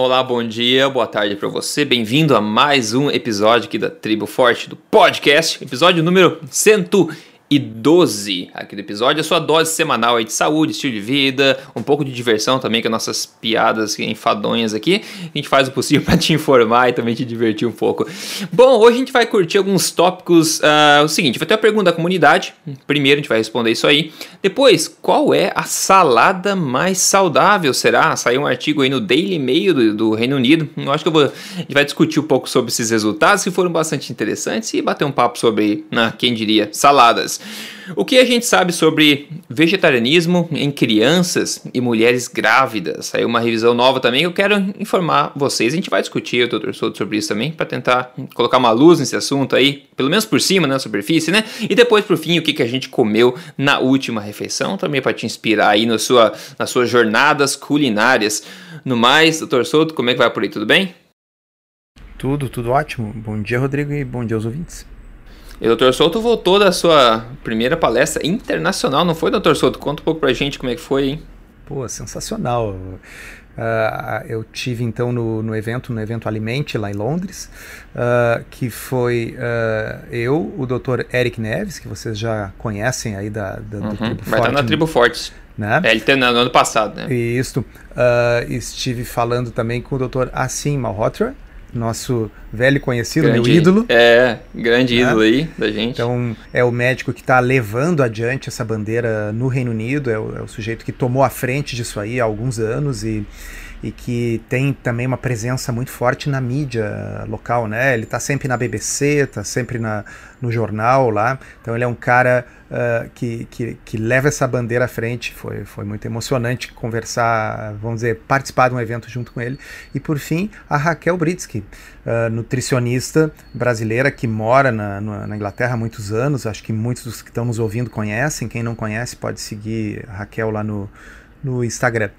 Olá, bom dia, boa tarde para você. Bem-vindo a mais um episódio aqui da Tribo Forte do podcast, episódio número 100 e 12 aqui do episódio, a sua dose semanal aí de saúde, estilo de vida, um pouco de diversão também com as nossas piadas enfadonhas aqui. A gente faz o possível para te informar e também te divertir um pouco. Bom, hoje a gente vai curtir alguns tópicos. Uh, o seguinte, vai ter uma pergunta da comunidade. Primeiro a gente vai responder isso aí. Depois, qual é a salada mais saudável? Será? Saiu um artigo aí no Daily Mail do, do Reino Unido. Eu acho que eu vou, a gente vai discutir um pouco sobre esses resultados que foram bastante interessantes e bater um papo sobre, né, quem diria, saladas. O que a gente sabe sobre vegetarianismo em crianças e mulheres grávidas? Saiu uma revisão nova também eu quero informar vocês. A gente vai discutir, Dr. Souto, sobre isso também, para tentar colocar uma luz nesse assunto aí, pelo menos por cima, na né, superfície, né? E depois, por fim, o que, que a gente comeu na última refeição, também para te inspirar aí sua, nas suas jornadas culinárias. No mais, Dr. Souto, como é que vai por aí? Tudo bem? Tudo, tudo ótimo. Bom dia, Rodrigo, e bom dia aos ouvintes. E o Dr. Souto voltou da sua primeira palestra internacional, não foi, Dr. Souto? Conta um pouco pra gente como é que foi, hein? Pô, sensacional. Uh, eu tive então no, no, evento, no evento Alimente lá em Londres, uh, que foi uh, eu, o Dr. Eric Neves, que vocês já conhecem aí da, da uhum. do Tribo Vai estar na Tribo Fortes. Né? É, ele tem no ano passado, né? Isso. estive falando também com o Dr. Assim Malhotra, nosso velho conhecido, grande, meu ídolo. É, grande né? ídolo aí da gente. Então, é o médico que está levando adiante essa bandeira no Reino Unido, é o, é o, sujeito que tomou a frente disso aí há alguns anos e, e que tem também uma presença muito forte na mídia local, né? Ele está sempre na BBC, está sempre na, no jornal lá, então ele é um cara uh, que, que, que, leva essa bandeira à frente. Foi, foi muito emocionante conversar, vamos dizer, participar de um evento junto com ele. E por fim, a Raquel Britsky, uh, nutricionista brasileira que mora na, na, Inglaterra há muitos anos. Acho que muitos dos que estão nos ouvindo conhecem. Quem não conhece pode seguir a Raquel lá no, no Instagram.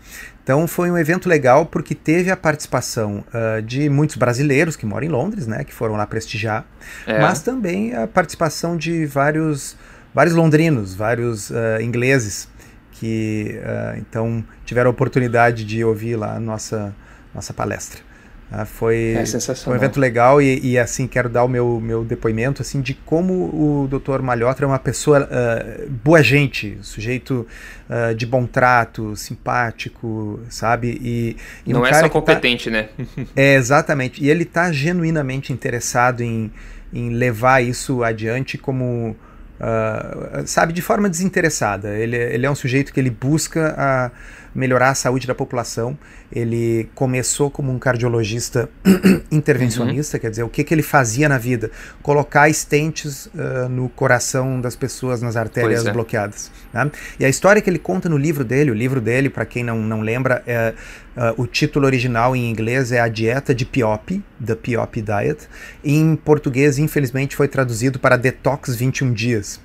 Então foi um evento legal porque teve a participação uh, de muitos brasileiros que moram em Londres, né, que foram lá prestigiar, é. mas também a participação de vários vários londrinos, vários uh, ingleses que uh, então tiveram a oportunidade de ouvir lá a nossa, nossa palestra. Uh, foi, é foi, um evento legal e, e, assim quero dar o meu, meu depoimento assim de como o Dr. Malhotra é uma pessoa uh, boa gente, sujeito uh, de bom trato, simpático, sabe? E, e não um é só tá competente, tá, né? é exatamente. E ele está genuinamente interessado em, em levar isso adiante como Uh, sabe, de forma desinteressada. Ele, ele é um sujeito que ele busca a melhorar a saúde da população. Ele começou como um cardiologista intervencionista, uhum. quer dizer, o que, que ele fazia na vida? Colocar estentes uh, no coração das pessoas, nas artérias é. bloqueadas. Né? E a história que ele conta no livro dele, o livro dele, para quem não, não lembra, é, uh, o título original em inglês é A Dieta de Piop, The Piop Diet. Em português, infelizmente, foi traduzido para Detox 21 Dias.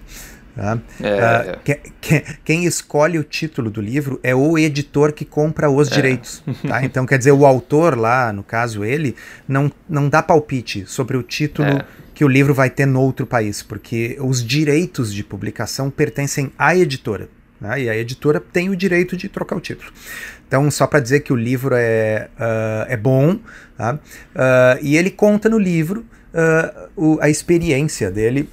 Tá? É, uh, que, que, quem escolhe o título do livro é o editor que compra os é. direitos. Tá? Então, quer dizer, o autor lá, no caso ele, não, não dá palpite sobre o título é. que o livro vai ter no outro país, porque os direitos de publicação pertencem à editora. Né? E a editora tem o direito de trocar o título. Então, só para dizer que o livro é, uh, é bom, tá? uh, e ele conta no livro o, a experiência dele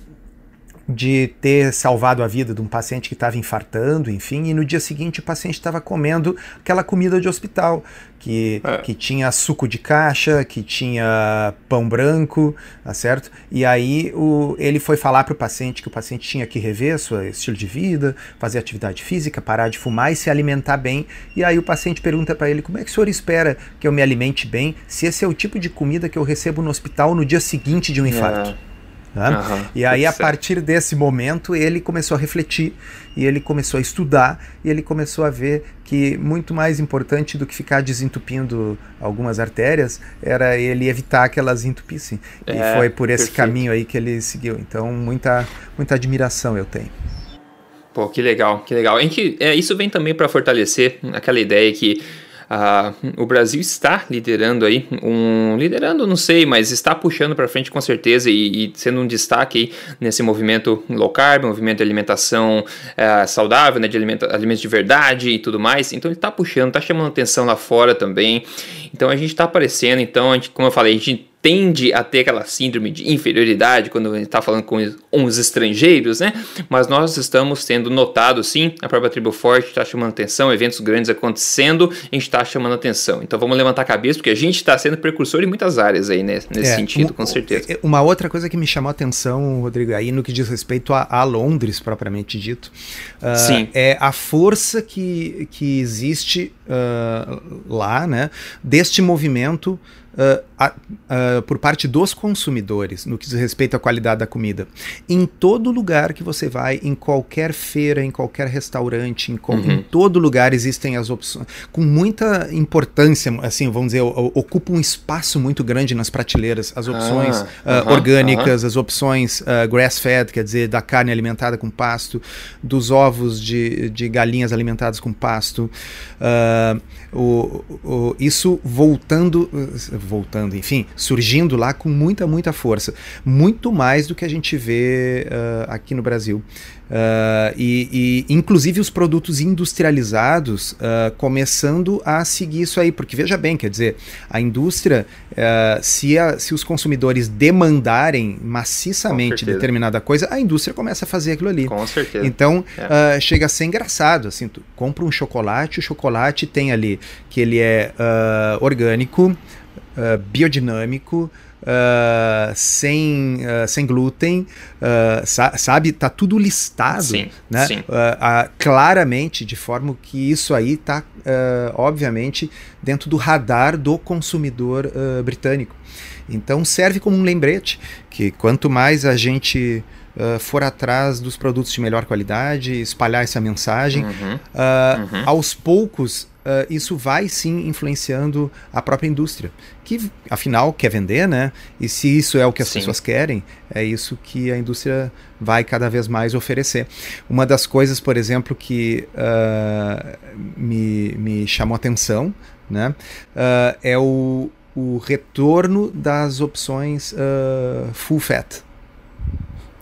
de ter salvado a vida de um paciente que estava infartando, enfim, e no dia seguinte o paciente estava comendo aquela comida de hospital, que, é. que tinha suco de caixa, que tinha pão branco, tá certo? E aí o, ele foi falar para o paciente que o paciente tinha que rever seu estilo de vida, fazer atividade física, parar de fumar e se alimentar bem. E aí o paciente pergunta para ele, como é que o senhor espera que eu me alimente bem se esse é o tipo de comida que eu recebo no hospital no dia seguinte de um infarto? É. Né? Uhum, e aí, a partir desse momento, ele começou a refletir e ele começou a estudar e ele começou a ver que muito mais importante do que ficar desentupindo algumas artérias era ele evitar que elas entupissem. É, e foi por esse perfeito. caminho aí que ele seguiu. Então, muita, muita admiração eu tenho. Pô, que legal, que legal. A gente, é, isso vem também para fortalecer aquela ideia que Ah, o Brasil está liderando aí, um liderando, não sei, mas está puxando para frente com certeza e, e, sendo um destaque aí nesse movimento low carb, movimento de alimentação é, saudável, né, de alimenta, alimentos de verdade e tudo mais. Então ele está puxando, está chamando atenção lá fora também. Então a gente está aparecendo. Então, gente, como eu falei, a gente tende a ter aquela síndrome de inferioridade quando a gente está falando com uns estrangeiros, né? Mas nós estamos sendo notados, sim, a própria tribo forte está chamando atenção, eventos grandes acontecendo, a gente está chamando atenção. Então vamos levantar a cabeça, porque a gente está sendo precursor em muitas áreas aí, né? Nesse é, sentido, um, com certeza. É, uma outra coisa que me chamou a atenção, Rodrigo, aí no que diz respeito a, a Londres, propriamente dito, uh, sim. é a força que, que existe uh, lá, né? Deste movimento uh, uh, por parte dos consumidores no que diz respeito à qualidade da comida. Em todo lugar que você vai, em qualquer feira, em qualquer restaurante, em, uhum. em todo lugar existem as opções, com muita importância, assim, vamos dizer, ocupa um espaço muito grande nas prateleiras, as opções ah, uh, orgânicas, as opções grass-fed, quer dizer, da carne alimentada com pasto, dos ovos de, de galinhas alimentadas com pasto, o, o, isso voltando voltando, enfim, surgindo lá com muita, muita força. Muito mais do que a gente vê uh, aqui no Brasil. Uh, e, e, inclusive os produtos industrializados uh, começando a seguir isso aí, porque veja bem, quer dizer, a indústria, uh, se, a, se os consumidores demandarem maciçamente determinada coisa, a indústria começa a fazer aquilo ali. Com certeza. Então é. chega a ser engraçado, assim, tu compra um chocolate, o chocolate tem ali que ele é orgânico, biodinâmico, uh, sem, uh, sem glúten, uh, sa sabe? Tá tudo listado, sim, né? Sim. claramente, de forma que isso aí tá, obviamente, dentro do radar do consumidor britânico. Então serve como um lembrete que quanto mais a gente Uh, for atrás dos produtos de melhor qualidade, espalhar essa mensagem. Uhum, uh, uhum. Aos poucos, uh, isso vai sim influenciando a própria indústria, que afinal quer vender, né? E se isso é o que as sim. pessoas querem, é isso que a indústria vai cada vez mais oferecer. Uma das coisas, por exemplo, que uh, me, me chamou atenção, né? Uh, é o, o retorno das opções full fat.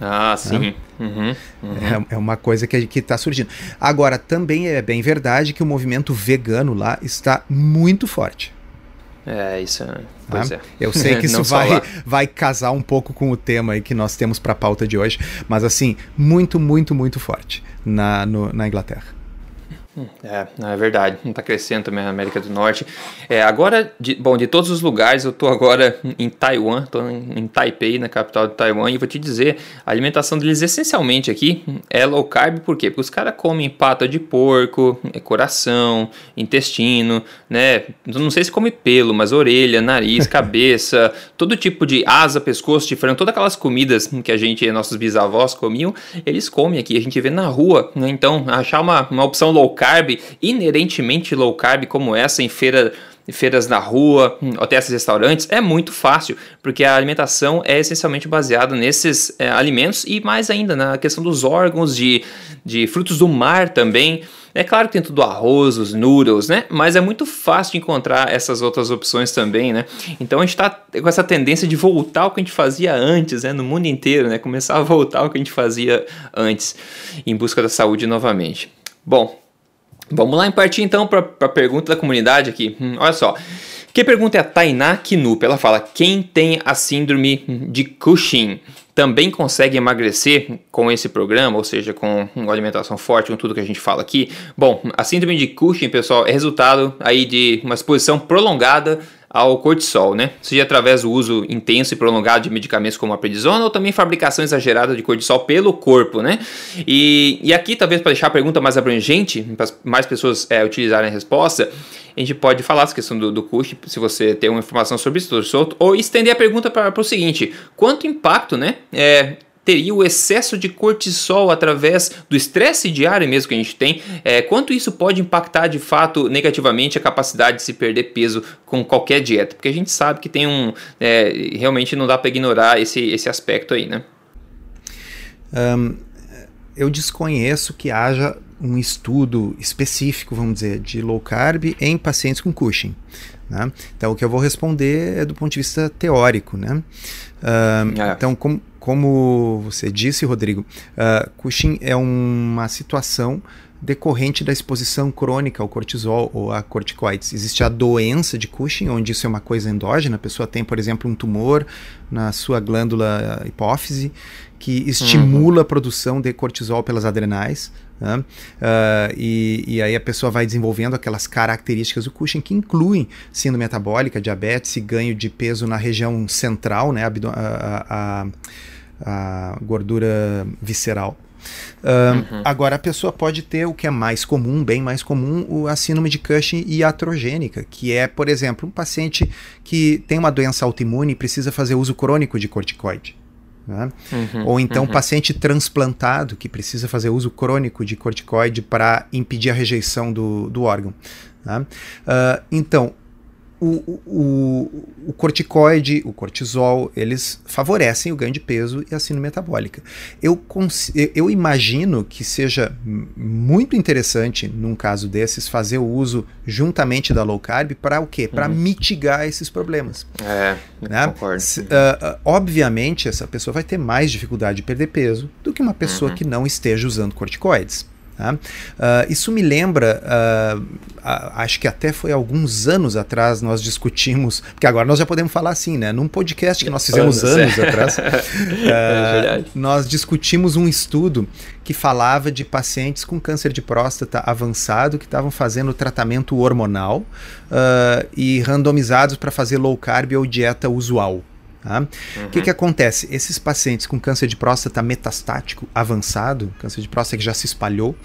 Ah, sim. Né? Uhum, uhum. É, é, uma coisa que está surgindo. Agora, também é bem verdade que o movimento vegano lá está muito forte. É, isso é. Pois é. Eu sei que isso vai, vai casar um pouco com o tema aí que nós temos para a pauta de hoje, mas assim, muito, muito, muito forte na, no, na Inglaterra. É, é verdade, está crescendo também na América do Norte. É, agora, de, bom, de todos os lugares, eu estou agora em Taiwan, estou em, em, Taipei, na capital de Taiwan, e vou te dizer, a alimentação deles essencialmente aqui é low carb, por quê? Porque os caras comem pata de porco, é, coração, intestino, né? Não sei se come pelo, mas orelha, nariz, cabeça, todo tipo de asa, pescoço, de frango, todas aquelas comidas que a gente, nossos bisavós comiam, eles comem aqui, a gente vê na rua, né? Então, achar uma, uma opção low carb, inerentemente low carb como essa em feira feiras na rua, até esses restaurantes, é muito fácil, porque a alimentação é essencialmente baseada nesses é, alimentos e mais ainda na questão dos órgãos, de, de frutos do mar também. É claro que tem tudo arroz, os noodles, né? Mas é muito fácil encontrar essas outras opções também, né? Então a gente está com essa tendência de voltar ao que a gente fazia antes, né? No mundo inteiro, né? Começar a voltar ao que a gente fazia antes, em busca da saúde novamente. Bom, Vamos lá em partir então para a pergunta da comunidade aqui. Hum, olha só. Que pergunta é a Tainá Kinup. Ela fala: quem tem a síndrome de Cushing também consegue emagrecer com esse programa, ou seja, com uma alimentação forte, com tudo que a gente fala aqui? Bom, a síndrome de Cushing, pessoal, é resultado aí de uma exposição prolongada ao cortisol, né? Seja através do uso intenso e prolongado de medicamentos como a prednisona ou também fabricação exagerada de cortisol pelo corpo, né? E, e aqui, talvez para deixar a pergunta mais abrangente, para mais pessoas é, utilizarem a resposta, a gente pode falar essa questão do, do custo, se você tem uma informação sobre isso, ou estender a pergunta para o seguinte: quanto impacto, né? É, teria o excesso de cortisol através do estresse diário mesmo que a gente tem, é, quanto isso pode impactar de fato negativamente a capacidade de se perder peso com qualquer dieta? Porque a gente sabe que tem um. É, realmente não dá para ignorar esse, esse aspecto aí, né? Um, eu desconheço que haja um estudo específico, vamos dizer, de low carb em pacientes com Cushing. Né? Então, o que eu vou responder é do ponto de vista teórico. Né? Uh, é. Então, com, como você disse, Rodrigo, uh, Cushing é uma situação decorrente da exposição crônica ao cortisol ou a corticoides. Existe a doença de Cushing, onde isso é uma coisa endógena, a pessoa tem, por exemplo, um tumor na sua glândula hipófise que estimula uhum. a produção de cortisol pelas adrenais. Né? Uh, e, e, aí a pessoa vai desenvolvendo aquelas características do Cushing que incluem síndrome metabólica, diabetes e ganho de peso na região central, né? a, a, a, a gordura visceral. Uh, uhum. Agora, a pessoa pode ter o que é mais comum, bem mais comum, a síndrome de Cushing iatrogênica, que é, por exemplo, um paciente que tem uma doença autoimune e precisa fazer uso crônico de corticoide. Né? Uhum, Ou então uhum. paciente transplantado que precisa fazer uso crônico de corticoide para impedir a rejeição do, do órgão. Né? Uh, então, o, o, o, corticoide, o cortisol, eles favorecem o ganho de peso e a síndrome metabólica. Eu, eu imagino que seja muito interessante, num caso desses, fazer o uso juntamente da low carb para o quê? Para uhum. mitigar esses problemas. É, né? concordo. uh, obviamente, essa pessoa vai ter mais dificuldade de perder peso do que uma pessoa uhum. que não esteja usando corticoides. Tá? Uh, isso me lembra, uh, uh, acho que até foi alguns anos atrás nós discutimos, porque agora nós já podemos falar assim, né? Num podcast que nós fizemos anos, anos é. atrás, é nós discutimos um estudo que falava de pacientes com câncer de próstata avançado que estavam fazendo tratamento hormonal e randomizados para fazer low carb ou dieta usual. Tá? O uhum. que, que acontece? Esses pacientes com câncer de próstata metastático avançado, câncer de próstata que já se espalhou,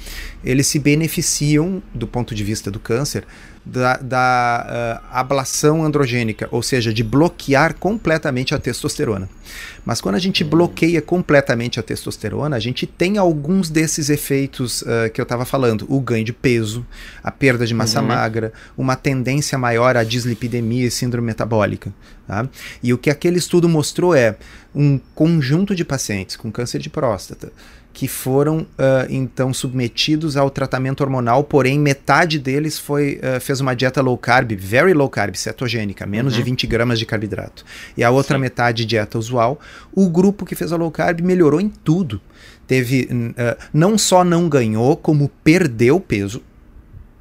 eles se beneficiam, do ponto de vista do câncer, da, da uh, ablação androgênica, ou seja, de bloquear completamente a testosterona. Mas quando a gente bloqueia completamente a testosterona, a gente tem alguns desses efeitos uh, que eu estava falando: o ganho de peso, a perda de massa uhum. magra, uma tendência maior à dislipidemia e síndrome metabólica. Tá? E o que aquele estudo mostrou é um conjunto de pacientes com câncer de próstata que foram uh, então submetidos ao tratamento hormonal, porém metade deles foi uh, fez uma dieta low carb, very low carb, cetogênica, menos uhum. de 20 gramas de carboidrato. E a outra Sim. metade dieta usual. O grupo que fez a low carb melhorou em tudo. Teve uh, não só não ganhou, como perdeu peso.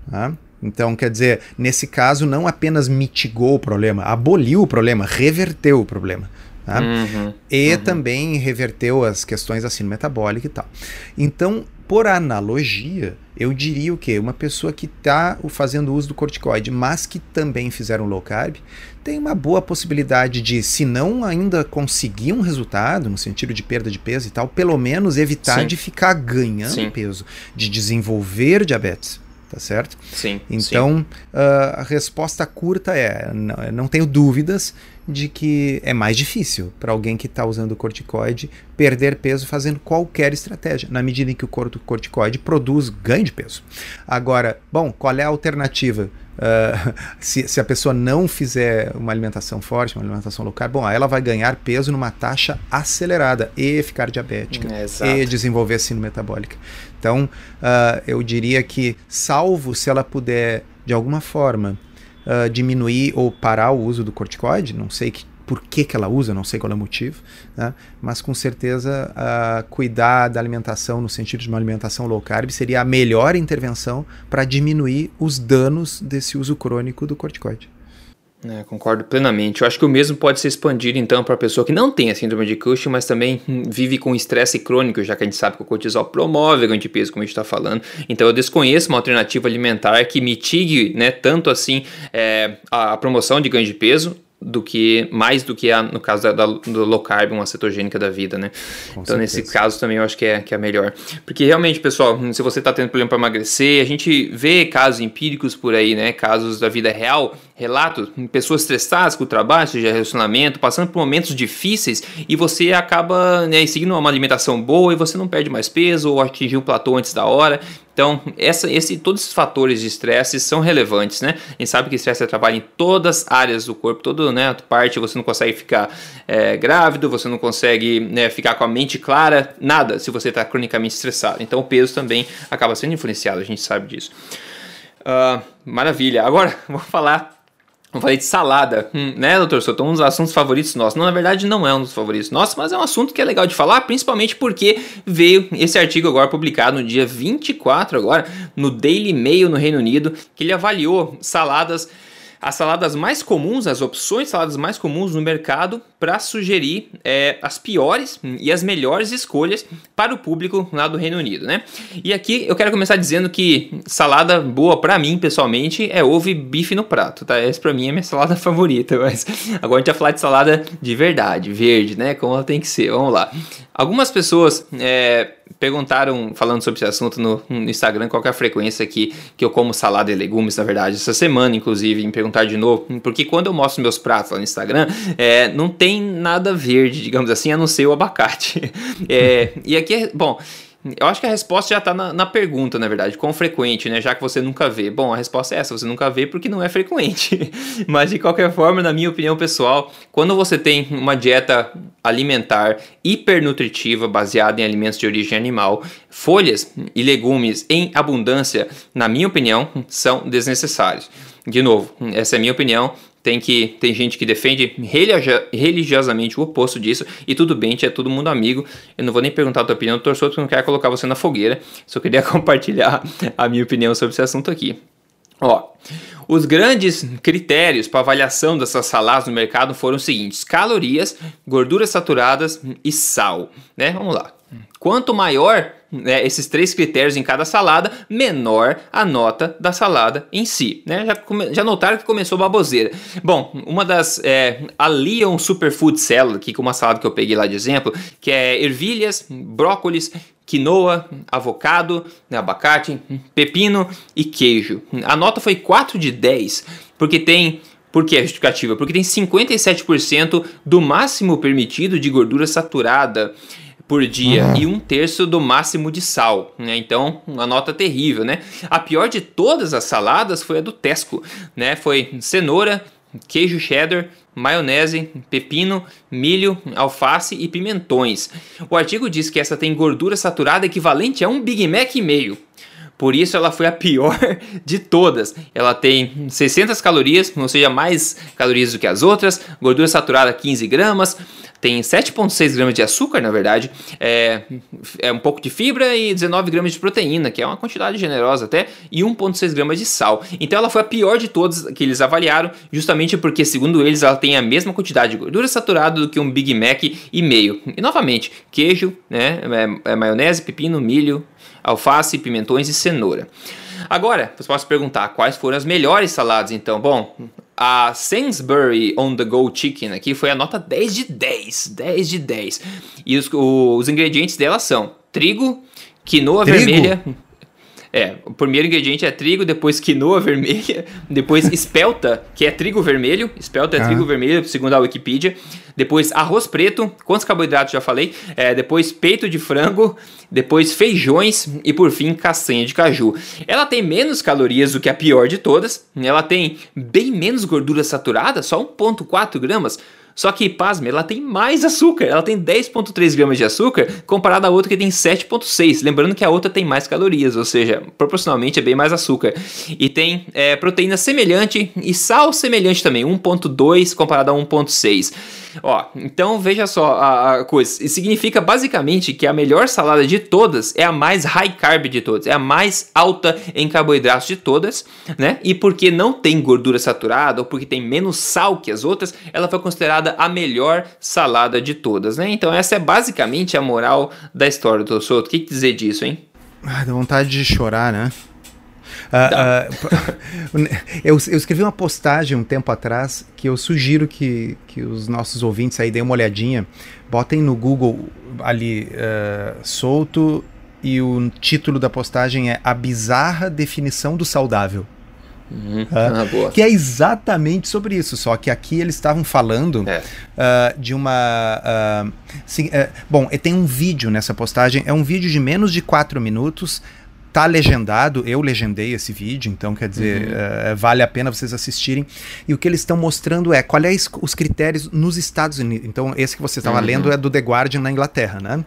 Tá? Então, quer dizer, nesse caso, não apenas mitigou o problema, aboliu o problema, reverteu o problema. Tá? Uhum, e uhum. também reverteu as questões assim metabólica e tal. Então, por analogia, eu diria o quê? Uma pessoa que está fazendo uso do corticoide, mas que também fizeram low carb, tem uma boa possibilidade de, se não ainda conseguir um resultado, no sentido de perda de peso e tal, pelo menos evitar Sim. de ficar ganhando Sim. peso, de desenvolver diabetes tá certo? Sim. Então, sim. Uh, a resposta curta é: não, não, tenho dúvidas de que é mais difícil para alguém que está usando corticoide perder peso fazendo qualquer estratégia, na medida em que o corticoide produz ganho de peso. Agora, bom, qual é a alternativa? Uh, se, se, a pessoa não fizer uma alimentação forte, uma alimentação low carb, bom, ela vai ganhar peso numa taxa acelerada e ficar diabética é, e desenvolver síndrome metabólica. Então, uh, eu diria que, salvo se ela puder, de alguma forma, uh, diminuir ou parar o uso do corticoide, não sei que, por que, que ela usa, não sei qual é o motivo, né? mas com certeza uh, cuidar da alimentação no sentido de uma alimentação low carb seria a melhor intervenção para diminuir os danos desse uso crônico do corticoide. É, concordo plenamente. Eu acho que o mesmo pode ser expandido então para a pessoa que não tem a síndrome de Cushing, mas também hum, vive com estresse crônico, já que a gente sabe que o cortisol promove ganho de peso, como a gente está falando. Então eu desconheço uma alternativa alimentar que mitigue, né, tanto assim é, a promoção de ganho de peso do que mais do que a, no caso da, da, do low carb, uma cetogênica da vida, né? Com então, certeza. nesse caso também eu acho que é, que é melhor. Porque realmente, pessoal, se você está tendo problema para emagrecer, a gente vê casos empíricos por aí, né? Casos da vida real relatos, pessoas estressadas com o trabalho, seja relacionamento, passando por momentos difíceis e você acaba né, seguindo uma alimentação boa e você não perde mais peso ou atingir um platô antes da hora. Então, essa, esse, todos esses fatores de estresse são relevantes, né? A gente sabe que estresse trabalha em todas as áreas do corpo, toda né, parte você não consegue ficar é, grávido, você não consegue né, ficar com a mente clara, nada se você está cronicamente estressado. Então, o peso também acaba sendo influenciado, a gente sabe disso. Uh, maravilha. Agora, vou falar eu falei de salada, hum, né, doutor Soto? Um dos assuntos favoritos nossos. Não, na verdade, não é um dos favoritos nossos, mas é um assunto que é legal de falar, principalmente porque veio esse artigo agora publicado no dia 24, agora, no Daily Mail no Reino Unido, que ele avaliou saladas as saladas mais comuns, as opções de saladas mais comuns no mercado para sugerir é, as piores e as melhores escolhas para o público lá do Reino Unido, né? E aqui eu quero começar dizendo que salada boa para mim, pessoalmente, é ovo e bife no prato, tá? Essa para mim é minha salada favorita, mas agora a gente vai falar de salada de verdade, verde, né? Como ela tem que ser. Vamos lá. Algumas pessoas é, perguntaram, falando sobre esse assunto no, no, Instagram, qual é a frequência que, que eu como salada e legumes, na verdade, essa semana, inclusive, me perguntar de novo, porque quando eu mostro meus pratos lá no Instagram, é, não tem nada verde, digamos assim, a não ser o abacate. É, e aqui, é, bom, eu acho que a resposta já está na, na, pergunta, na verdade, quão frequente, né? Já que você nunca vê. Bom, a resposta é essa: você nunca vê porque não é frequente. Mas de qualquer forma, na minha opinião pessoal, quando você tem uma dieta alimentar hipernutritiva baseada em alimentos de origem animal, folhas e legumes em abundância, na minha opinião, são desnecessários. De novo, essa é a minha opinião tem que tem gente que defende religiosamente o oposto disso e tudo bem, é todo mundo amigo. Eu não vou nem perguntar a tua opinião, torço porque não quero colocar você na fogueira. Só queria compartilhar a minha opinião sobre esse assunto aqui. Ó, os grandes critérios para avaliação dessas saladas no mercado foram os seguintes: calorias, gorduras saturadas e sal, né? Vamos lá. Quanto maior né, esses três critérios em cada salada, menor a nota da salada em si. Né? Já, já notaram que começou baboseira. Bom, uma das. É, a Leon Superfood Salad, aqui com uma salada que eu peguei lá de exemplo, que é ervilhas, brócolis, quinoa, avocado, né, abacate, pepino e queijo. A nota foi 4 de 10, porque tem. Por que a justificativa? Porque tem 57% do máximo permitido de gordura saturada por dia uhum. e um terço do máximo de sal, né? Então, uma nota terrível, né? A pior de todas as saladas foi a do Tesco, né? Foi cenoura, queijo cheddar, maionese, pepino, milho, alface e pimentões. O artigo diz que essa tem gordura saturada equivalente a um Big Mac e meio. Por isso ela foi a pior de todas. Ela tem 600 calorias, ou seja, mais calorias do que as outras, gordura saturada 15 gramas, tem 7,6 gramas de açúcar, na verdade, é, é um pouco de fibra e 19 gramas de proteína, que é uma quantidade generosa até, e 1,6 gramas de sal. Então ela foi a pior de todas que eles avaliaram, justamente porque, segundo eles, ela tem a mesma quantidade de gordura saturada do que um Big Mac e meio. E novamente, queijo, né, é, é maionese, pepino, milho, alface, pimentões e cenoura. Agora, você pode perguntar quais foram as melhores saladas, então. Bom, a Sainsbury On The Go Chicken aqui foi a nota 10 de 10. 10 de 10. E os, os ingredientes dela são trigo, quinoa trigo? vermelha. É, o primeiro ingrediente é trigo, depois quinoa vermelha, depois espelta, que é trigo vermelho, espelta é ah. trigo vermelho, segundo a Wikipedia, depois arroz preto, quantos carboidratos já falei, é, depois peito de frango, depois feijões e por fim castanha de caju. Ela tem menos calorias do que a pior de todas, ela tem bem menos gordura saturada, só 1,4 gramas, só que, pasme, ela tem mais açúcar. Ela tem 10,3 gramas de açúcar comparada à outra que tem 7,6. Lembrando que a outra tem mais calorias, ou seja, proporcionalmente é bem mais açúcar. E tem é, proteína semelhante e sal semelhante também, 1,2 comparado a 1,6. Ó, então veja só a, a coisa. Isso significa basicamente que a melhor salada de todas é a mais high carb de todas, é a mais alta em carboidratos de todas, né? E porque não tem gordura saturada ou porque tem menos sal que as outras, ela foi considerada a melhor salada de todas, né? Então essa é basicamente a moral da história do Soto. O que dizer disso, hein? Ah, dá vontade de chorar, né? Uh, uh, eu, eu, escrevi uma postagem um tempo atrás que eu sugiro que, que os nossos ouvintes aí deem uma olhadinha. Botem no Google ali uh, solto e o título da postagem é A Bizarra Definição do Saudável. Uhum. Ah, que é exatamente sobre isso, só que aqui eles estavam falando é. uh, de uma. Uh, sim, uh, bom, tem um vídeo nessa postagem, é um vídeo de menos de 4 minutos. Tá legendado, eu legendei esse vídeo, então quer dizer, uhum. vale a pena vocês assistirem. E o que eles estão mostrando é qual é os critérios nos Estados Unidos. Então, esse que você estava uhum. lendo é do The Guardian na Inglaterra, né?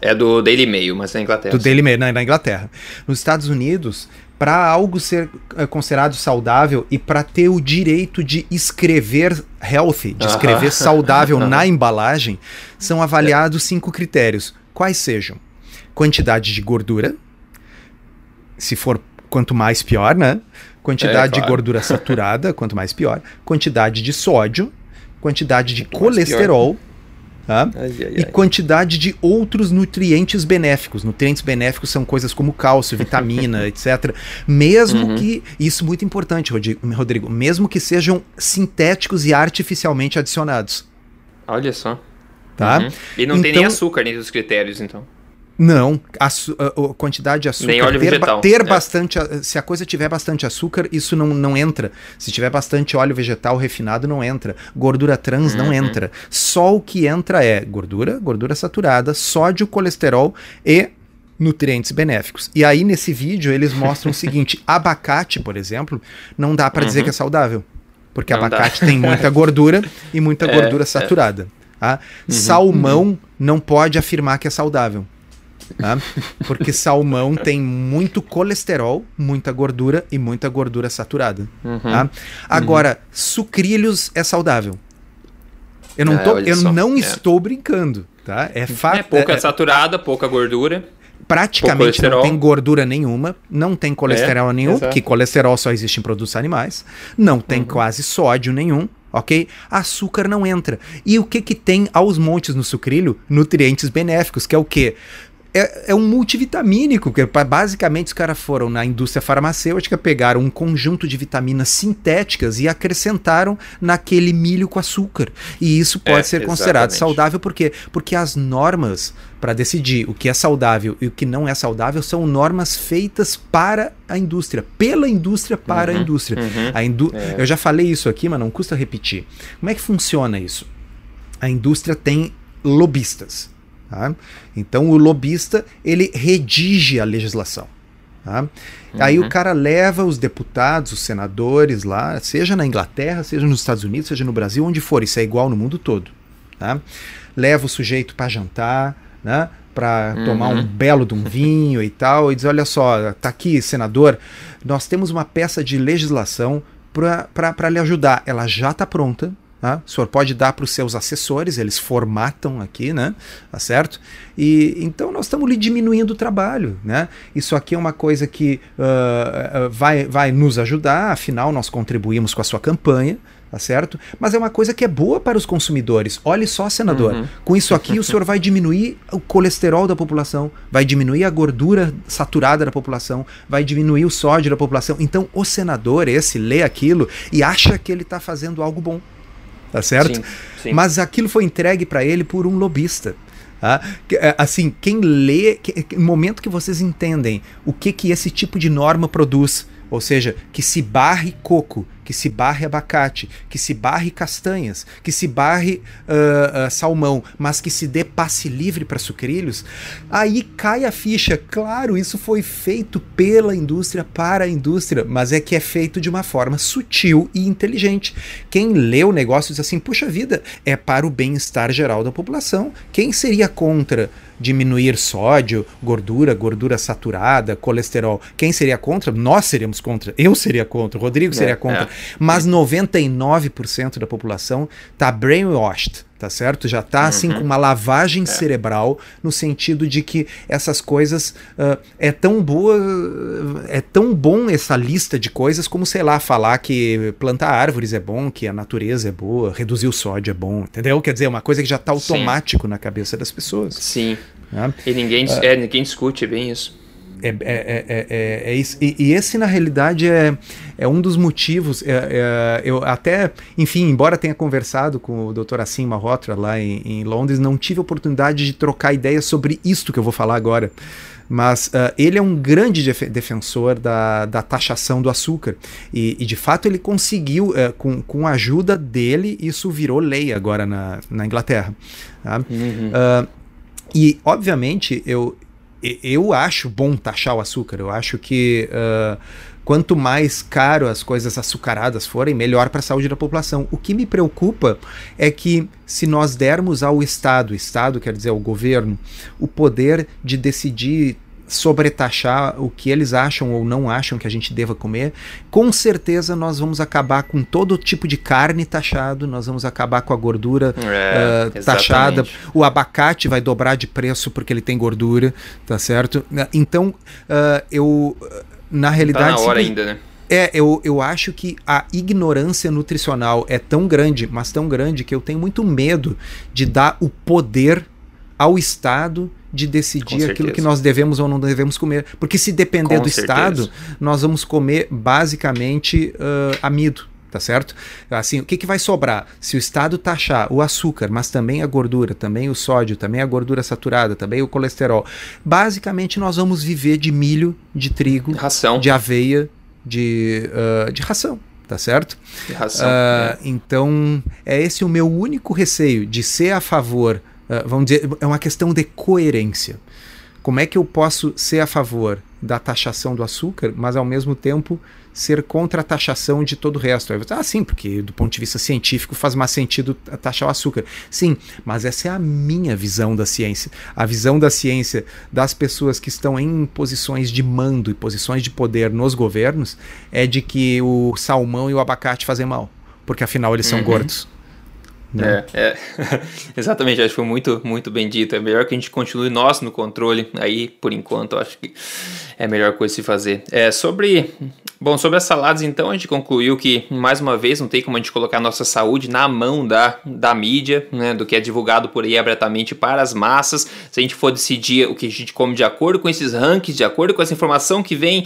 É do Daily Mail, mas na Inglaterra. Do Daily Mail, na, na Inglaterra. Nos Estados Unidos, para algo ser eh, considerado saudável e para ter o direito de escrever healthy, de escrever saudável na embalagem, são avaliados cinco critérios. Quais sejam? Quantidade de gordura, se for quanto mais pior, né? Quantidade é, claro. de gordura saturada, quanto mais pior. Quantidade de sódio, quantidade de colesterol Tá? Ai, ai, e quantidade de outros nutrientes benéficos. Nutrientes benéficos são coisas como cálcio, vitamina, etc. Mesmo uhum. que, isso é muito importante, Rodrigo, mesmo que sejam sintéticos e artificialmente adicionados. Olha só. Tá? Uhum. E não então, tem nem então açúcar os critérios, então. Não, a, a, quantidade de açúcar. Nem óleo ter, vegetal. ter é. bastante. Se a coisa tiver bastante açúcar, isso não, não entra. Se tiver bastante óleo vegetal refinado, não entra. Gordura trans uhum. não entra. Só o que entra é gordura, gordura saturada, sódio, colesterol e nutrientes benéficos. E aí, nesse vídeo, eles mostram o seguinte: abacate, por exemplo, não dá para uhum. dizer que é saudável. Porque não abacate dá. tem muita gordura e muita é, gordura é. saturada. Tá? Uhum. Salmão uhum. não pode afirmar que é saudável. Tá? Porque salmão tem muito colesterol, muita gordura e muita gordura saturada. Uhum. Tá? Agora, uhum. sucrilhos é saudável. Eu não, é, tô, eu não é. estou brincando, tá? É fato. É pouca é, saturada, pouca gordura. Praticamente não tem gordura nenhuma, não tem colesterol é, nenhum, exato. porque colesterol só existe em produtos animais, não tem uhum. quase sódio nenhum, ok? Açúcar não entra. E o que que tem aos montes no sucrilho? Nutrientes benéficos, que é o quê? É, é, um multivitamínico, que basicamente os caras foram na indústria farmacêutica, pegaram um conjunto de vitaminas sintéticas e acrescentaram naquele milho com açúcar. E isso pode é, ser considerado exatamente. saudável por quê? Porque as normas para decidir o que é saudável e o que não é saudável são normas feitas para a indústria, pela indústria para uhum, a indústria. Uhum, a indú é. Eu já falei isso aqui, mas não custa repetir. Como é que funciona isso? A indústria tem lobistas. Tá? Então o lobista ele redige a legislação. Tá? Uhum. Aí o uhum. cara leva os deputados, os senadores lá, seja na Inglaterra, seja nos Estados Unidos, seja no Brasil, onde for, isso é igual no mundo todo. Tá? Leva o sujeito para jantar, né? para uhum. tomar um belo de um vinho e tal, e diz: olha só, tá aqui, senador, nós temos uma peça de legislação para lhe ajudar. Ela já está pronta, Tá? O senhor pode dar para os seus assessores, eles formatam aqui, né? Tá certo? E então nós estamos lhe diminuindo o trabalho, né? Isso aqui é uma coisa que uh, vai, vai nos ajudar, afinal nós contribuímos com a sua campanha, tá certo? Mas é uma coisa que é boa para os consumidores. Olhe só, senador, uhum. com isso aqui o senhor vai diminuir o colesterol da população, vai diminuir a gordura saturada da população, vai diminuir o sódio da população. Então o senador esse lê aquilo e acha que ele está fazendo algo bom tá certo? Sim, sim. Mas aquilo foi entregue para ele por um lobista. É, assim, quem lê, que, no momento que vocês entendem o que, que esse tipo de norma produz, ou seja, que se barre coco, que se barre abacate, que se barre castanhas, que se barre uh, uh, salmão, mas que se dê passe livre para sucrilhos, aí cai a ficha. Claro, isso foi feito pela indústria para a indústria, mas é que é feito de uma forma sutil e inteligente. Quem lê o negócio diz assim: puxa vida, é para o bem-estar geral da população. Quem seria contra? Diminuir sódio, gordura, gordura saturada, colesterol. Quem seria contra? Nós seríamos contra. Eu seria contra. O Rodrigo seria é, contra. É. Mas 99% da população está brainwashed tá certo? Já tá assim uhum. com uma lavagem é. cerebral no sentido de que essas coisas uh, é tão boa, é tão bom essa lista de coisas como sei lá falar que plantar árvores é bom, que a natureza é boa, reduzir o sódio é bom, entendeu? Quer dizer, é uma coisa que já tá automático Sim. na cabeça das pessoas. Sim. Né? E ninguém, uh, é, ninguém discute bem isso. É, é, é, é, é, isso. E, e, esse, na realidade, é, é um dos motivos. É, eu até, enfim, embora tenha conversado com o Dr. Assim Malhotra lá em, em, Londres, não tive oportunidade de trocar ideias sobre isto que eu vou falar agora. Mas uh, ele é um grande def defensor da, da taxação do açúcar. E, e de fato ele conseguiu, uh, com, com a ajuda dele, isso virou lei agora na, na Inglaterra. Tá? Uhum. Uh, e, obviamente, eu, eu acho bom taxar o açúcar. Eu acho que quanto mais caro as coisas açucaradas forem, melhor para a saúde da população. O que me preocupa é que se nós dermos ao Estado, Estado quer dizer ao governo, o poder de decidir sobretaxar o que eles acham ou não acham que a gente deva comer, com certeza nós vamos acabar com todo tipo de carne taxado, nós vamos acabar com a gordura é, uh, taxada, o abacate vai dobrar de preço porque ele tem gordura, tá certo? Então, uh, eu na realidade. Tá na hora ainda, né? É, eu, eu acho que a ignorância nutricional é tão grande, mas tão grande, que eu tenho muito medo de dar o poder ao Estado de decidir aquilo que nós devemos ou não devemos comer. Porque se depender Com do certeza. Estado, nós vamos comer basicamente uh, amido tá certo? Assim, o que, que vai sobrar? Se o Estado taxar o açúcar, mas também a gordura, também o sódio, também a gordura saturada, também o colesterol, basicamente nós vamos viver de milho, de trigo, ração. de aveia, de, uh, de ração. Tá certo? De ração. Uh, é. Então, é esse o meu único receio de ser a favor. Uh, vamos dizer, é uma questão de coerência. Como é que eu posso ser a favor da taxação do açúcar, mas ao mesmo tempo ser contra a taxação de todo o resto. Aí você, ah, sim, porque do ponto de vista científico faz mais sentido taxar o açúcar. Sim, mas essa é a minha visão da ciência. A visão da ciência das pessoas que estão em posições de mando e posições de poder nos governos é de que o salmão e o abacate fazem mal, porque afinal eles são uhum. gordos. Né? É, é. exatamente, acho que foi muito, muito bem dito. É melhor que a gente continue nós no controle. Aí, por enquanto, acho que é a melhor coisa se fazer. É, sobre. Bom, sobre as saladas, então, a gente concluiu que, mais uma vez, não tem como a gente colocar a nossa saúde na mão da, da mídia, né, do que é divulgado por aí abertamente para as massas. Se a gente for decidir o que a gente come de acordo com esses rankings, de acordo com essa informação que vem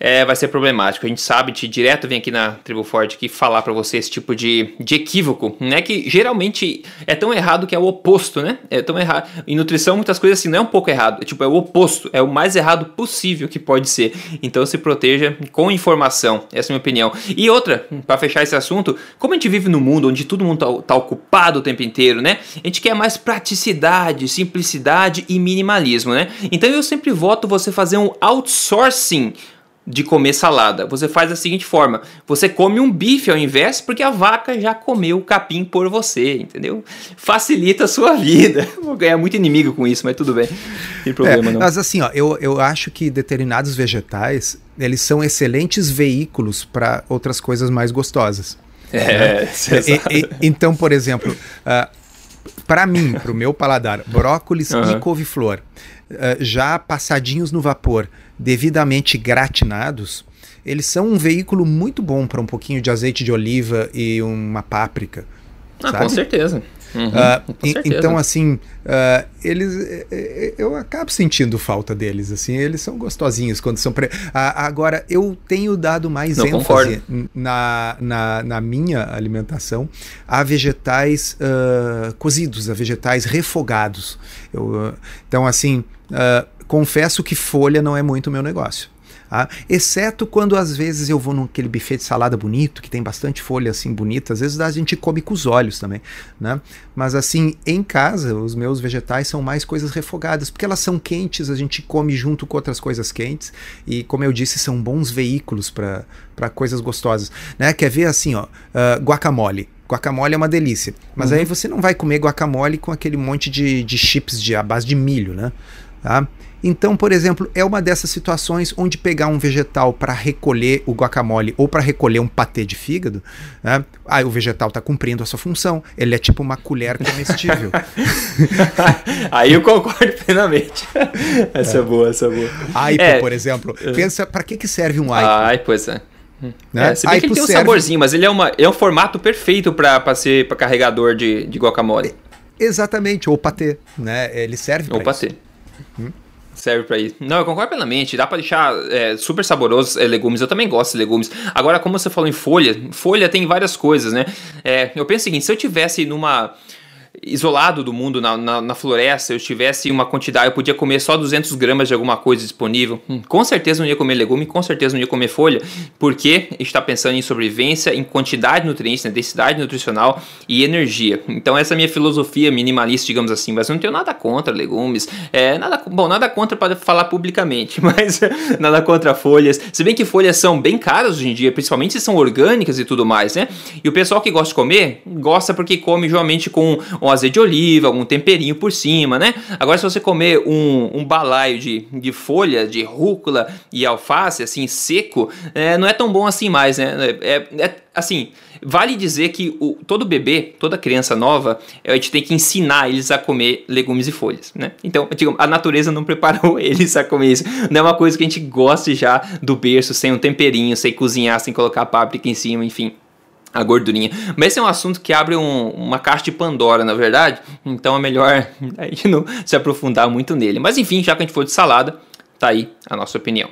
é, vai ser problemático. A gente sabe, de direto vem aqui na Tribo Forte que falar para você esse tipo de, de equívoco, né? Que geralmente é tão errado que é o oposto, né? É tão errado. Em nutrição, muitas coisas assim não é um pouco errado, é, tipo, é o oposto, é o mais errado possível que pode ser. Então se proteja com informação, essa é a minha opinião. E outra, para fechar esse assunto, como a gente vive num mundo onde todo mundo tá, tá ocupado o tempo inteiro, né? A gente quer mais praticidade, simplicidade e minimalismo, né? Então eu sempre voto você fazer um outsourcing de comer salada. Você faz da seguinte forma: você come um bife ao invés, porque a vaca já comeu o capim por você, entendeu? Facilita a sua vida. Vou ganhar muito inimigo com isso, mas tudo bem. Não tem problema é, não. Mas assim, ó, eu, eu acho que determinados vegetais, eles são excelentes veículos para outras coisas mais gostosas. É, né? e, e, então, por exemplo, uh, para mim, para o meu paladar, brócolis uhum. e couve-flor, uh, já passadinhos no vapor, devidamente gratinados, eles são um veículo muito bom para um pouquinho de azeite de oliva e uma páprica. Ah, com certeza. Uhum, uh, então, assim, uh, eles. Eh, eh, eu acabo sentindo falta deles, assim, eles são gostosinhos quando são. Pre... Uh, agora, eu tenho dado mais Não, ênfase na, na, na, minha alimentação a vegetais cozidos, a vegetais refogados. Eu, então, assim, confesso que folha não é muito meu negócio. Ah, exceto quando às vezes eu vou naquele buffet de salada bonito, que tem bastante folha assim bonita, às vezes a gente come com os olhos também, né? Mas assim, em casa, os meus vegetais são mais coisas refogadas, porque elas são quentes, a gente come junto com outras coisas quentes, e como eu disse, são bons veículos para coisas gostosas. Né? Quer ver assim, ó, uh, guacamole. Guacamole é uma delícia. Mas uhum. aí você não vai comer guacamole com aquele monte de, de chips de, à base de milho, né? Tá? Então, por exemplo, é uma dessas situações onde pegar um vegetal para recolher o guacamole ou para recolher um patê de fígado, né? aí o vegetal está cumprindo a sua função. Ele é tipo uma colher comestível. aí eu concordo plenamente. essa é, é boa, essa é boa. Aipo, é. por exemplo. É. Pensa, para que, que serve um aipo? Ai, pois é. Né? É, se bem que ele tem um serve... saborzinho, mas ele é, uma, é um formato perfeito para ser para carregador de, de guacamole. Exatamente, ou patê, né? Ele serve para Ou patê. Hum? Serve para isso. Não, eu concordo plenamente. Dá para deixar é, super saborosos é, legumes. Eu também gosto de legumes. Agora, como você falou em folha, folha tem várias coisas, né? É, eu penso o seguinte: se eu tivesse numa isolado do mundo, na, na, na, floresta, eu tivesse uma quantidade, eu podia comer só 200 gramas de alguma coisa disponível, hum, com certeza não ia comer legume, com certeza não ia comer folha, porque está pensando em sobrevivência, em quantidade de nutrientes, né, densidade nutricional e energia. Então essa é a minha filosofia minimalista, digamos assim, mas eu não tenho nada contra legumes, é, nada, bom, nada contra para falar publicamente, mas nada contra folhas, se bem que folhas são bem caras hoje em dia, principalmente se são orgânicas e tudo mais, né? E o pessoal que gosta de comer, gosta porque come geralmente com um azeite de oliva, algum temperinho por cima, né? Agora, se você comer um, um balaio de, de folha, de rúcula e alface, assim, seco, é, não é tão bom assim mais, né? É, é assim, vale dizer que o, todo bebê, toda criança nova, a gente tem que ensinar eles a comer legumes e folhas, né? Então, digo, a natureza não preparou eles a comer isso. Não é uma coisa que a gente goste já do berço, sem um temperinho, sem cozinhar, sem colocar páprica em cima, enfim a gordurinha. Mas esse é um assunto que abre um, uma caixa de Pandora, na verdade. Então é melhor a gente não se aprofundar muito nele. Mas enfim, já que a gente for de salada, tá aí a nossa opinião.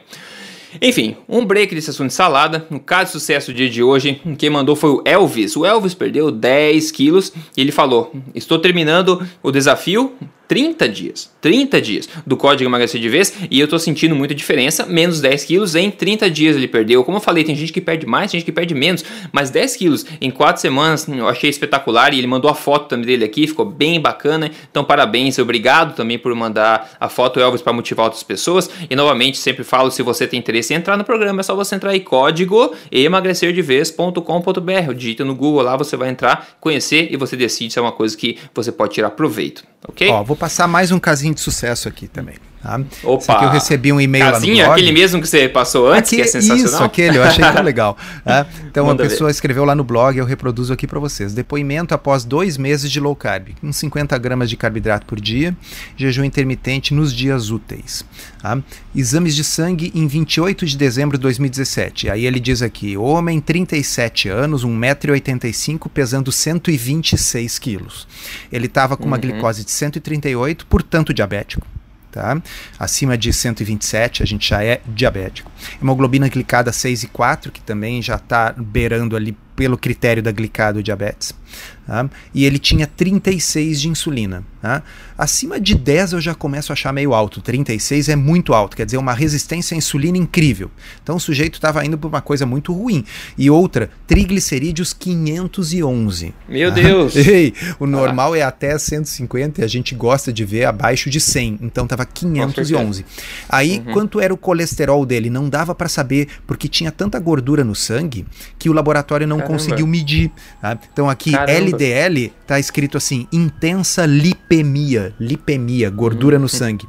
Enfim, um break desse assunto de salada. No caso de sucesso do dia de hoje, quem mandou foi o Elvis. O Elvis perdeu 10 quilos e ele falou: Estou terminando o desafio 30 dias. 30 dias do código emagrecer de vez e eu tô sentindo muita diferença, menos 10 quilos em 30 dias ele perdeu. Como eu falei, tem gente que perde mais, tem gente que perde menos, mas 10 quilos em 4 semanas eu achei espetacular e ele mandou a foto também dele aqui, ficou bem bacana. Então, parabéns, obrigado também por mandar a foto Elvis para motivar outras pessoas. E novamente, sempre falo, se você tem interesse em entrar no programa, é só você entrar aí, código emagrecerdevez.com.br. Digita no Google lá, você vai entrar, conhecer e você decide se é uma coisa que você pode tirar proveito, ok? Ó, vou passar mais um casinho de sucesso aqui também. Tá? Opa! Aqui eu recebi um e-mail Casinha, lá no blog. aquele mesmo que você passou antes, que é sensacional. Isso, aquele, eu achei tão legal. Tá? Então, Manda uma pessoa ver. escreveu lá no blog, eu reproduzo aqui para vocês. Depoimento após dois meses de low carb, uns 50 gramas de carboidrato por dia, jejum intermitente nos dias úteis. Tá? Exames de sangue em 28 de dezembro de 2017. Aí ele diz aqui, homem, 37 anos, 1,85m, pesando 126 quilos. Ele estava com uma uhum. glicose de 138, portanto diabético. Tá? Acima de 127 a gente já é diabético. Hemoglobina glicada 6,4, que também já está beirando ali pelo critério da glicado diabetes. Tá? E ele tinha 36 de insulina. Tá? Acima de 10 eu já começo a achar meio alto. 36 é muito alto, quer dizer, uma resistência à insulina incrível. Então o sujeito estava indo por uma coisa muito ruim. E outra, triglicerídeos 511. Meu tá? Deus! Ei, o normal ah. é até 150 e a gente gosta de ver abaixo de 100. Então estava 511. Aí, uhum. quanto era o colesterol dele? Não dava para saber, porque tinha tanta gordura no sangue que o laboratório não Caramba. Conseguiu medir. Tá? Então aqui Caramba. LDL tá escrito assim: intensa lipemia, lipemia, gordura hum. no sangue.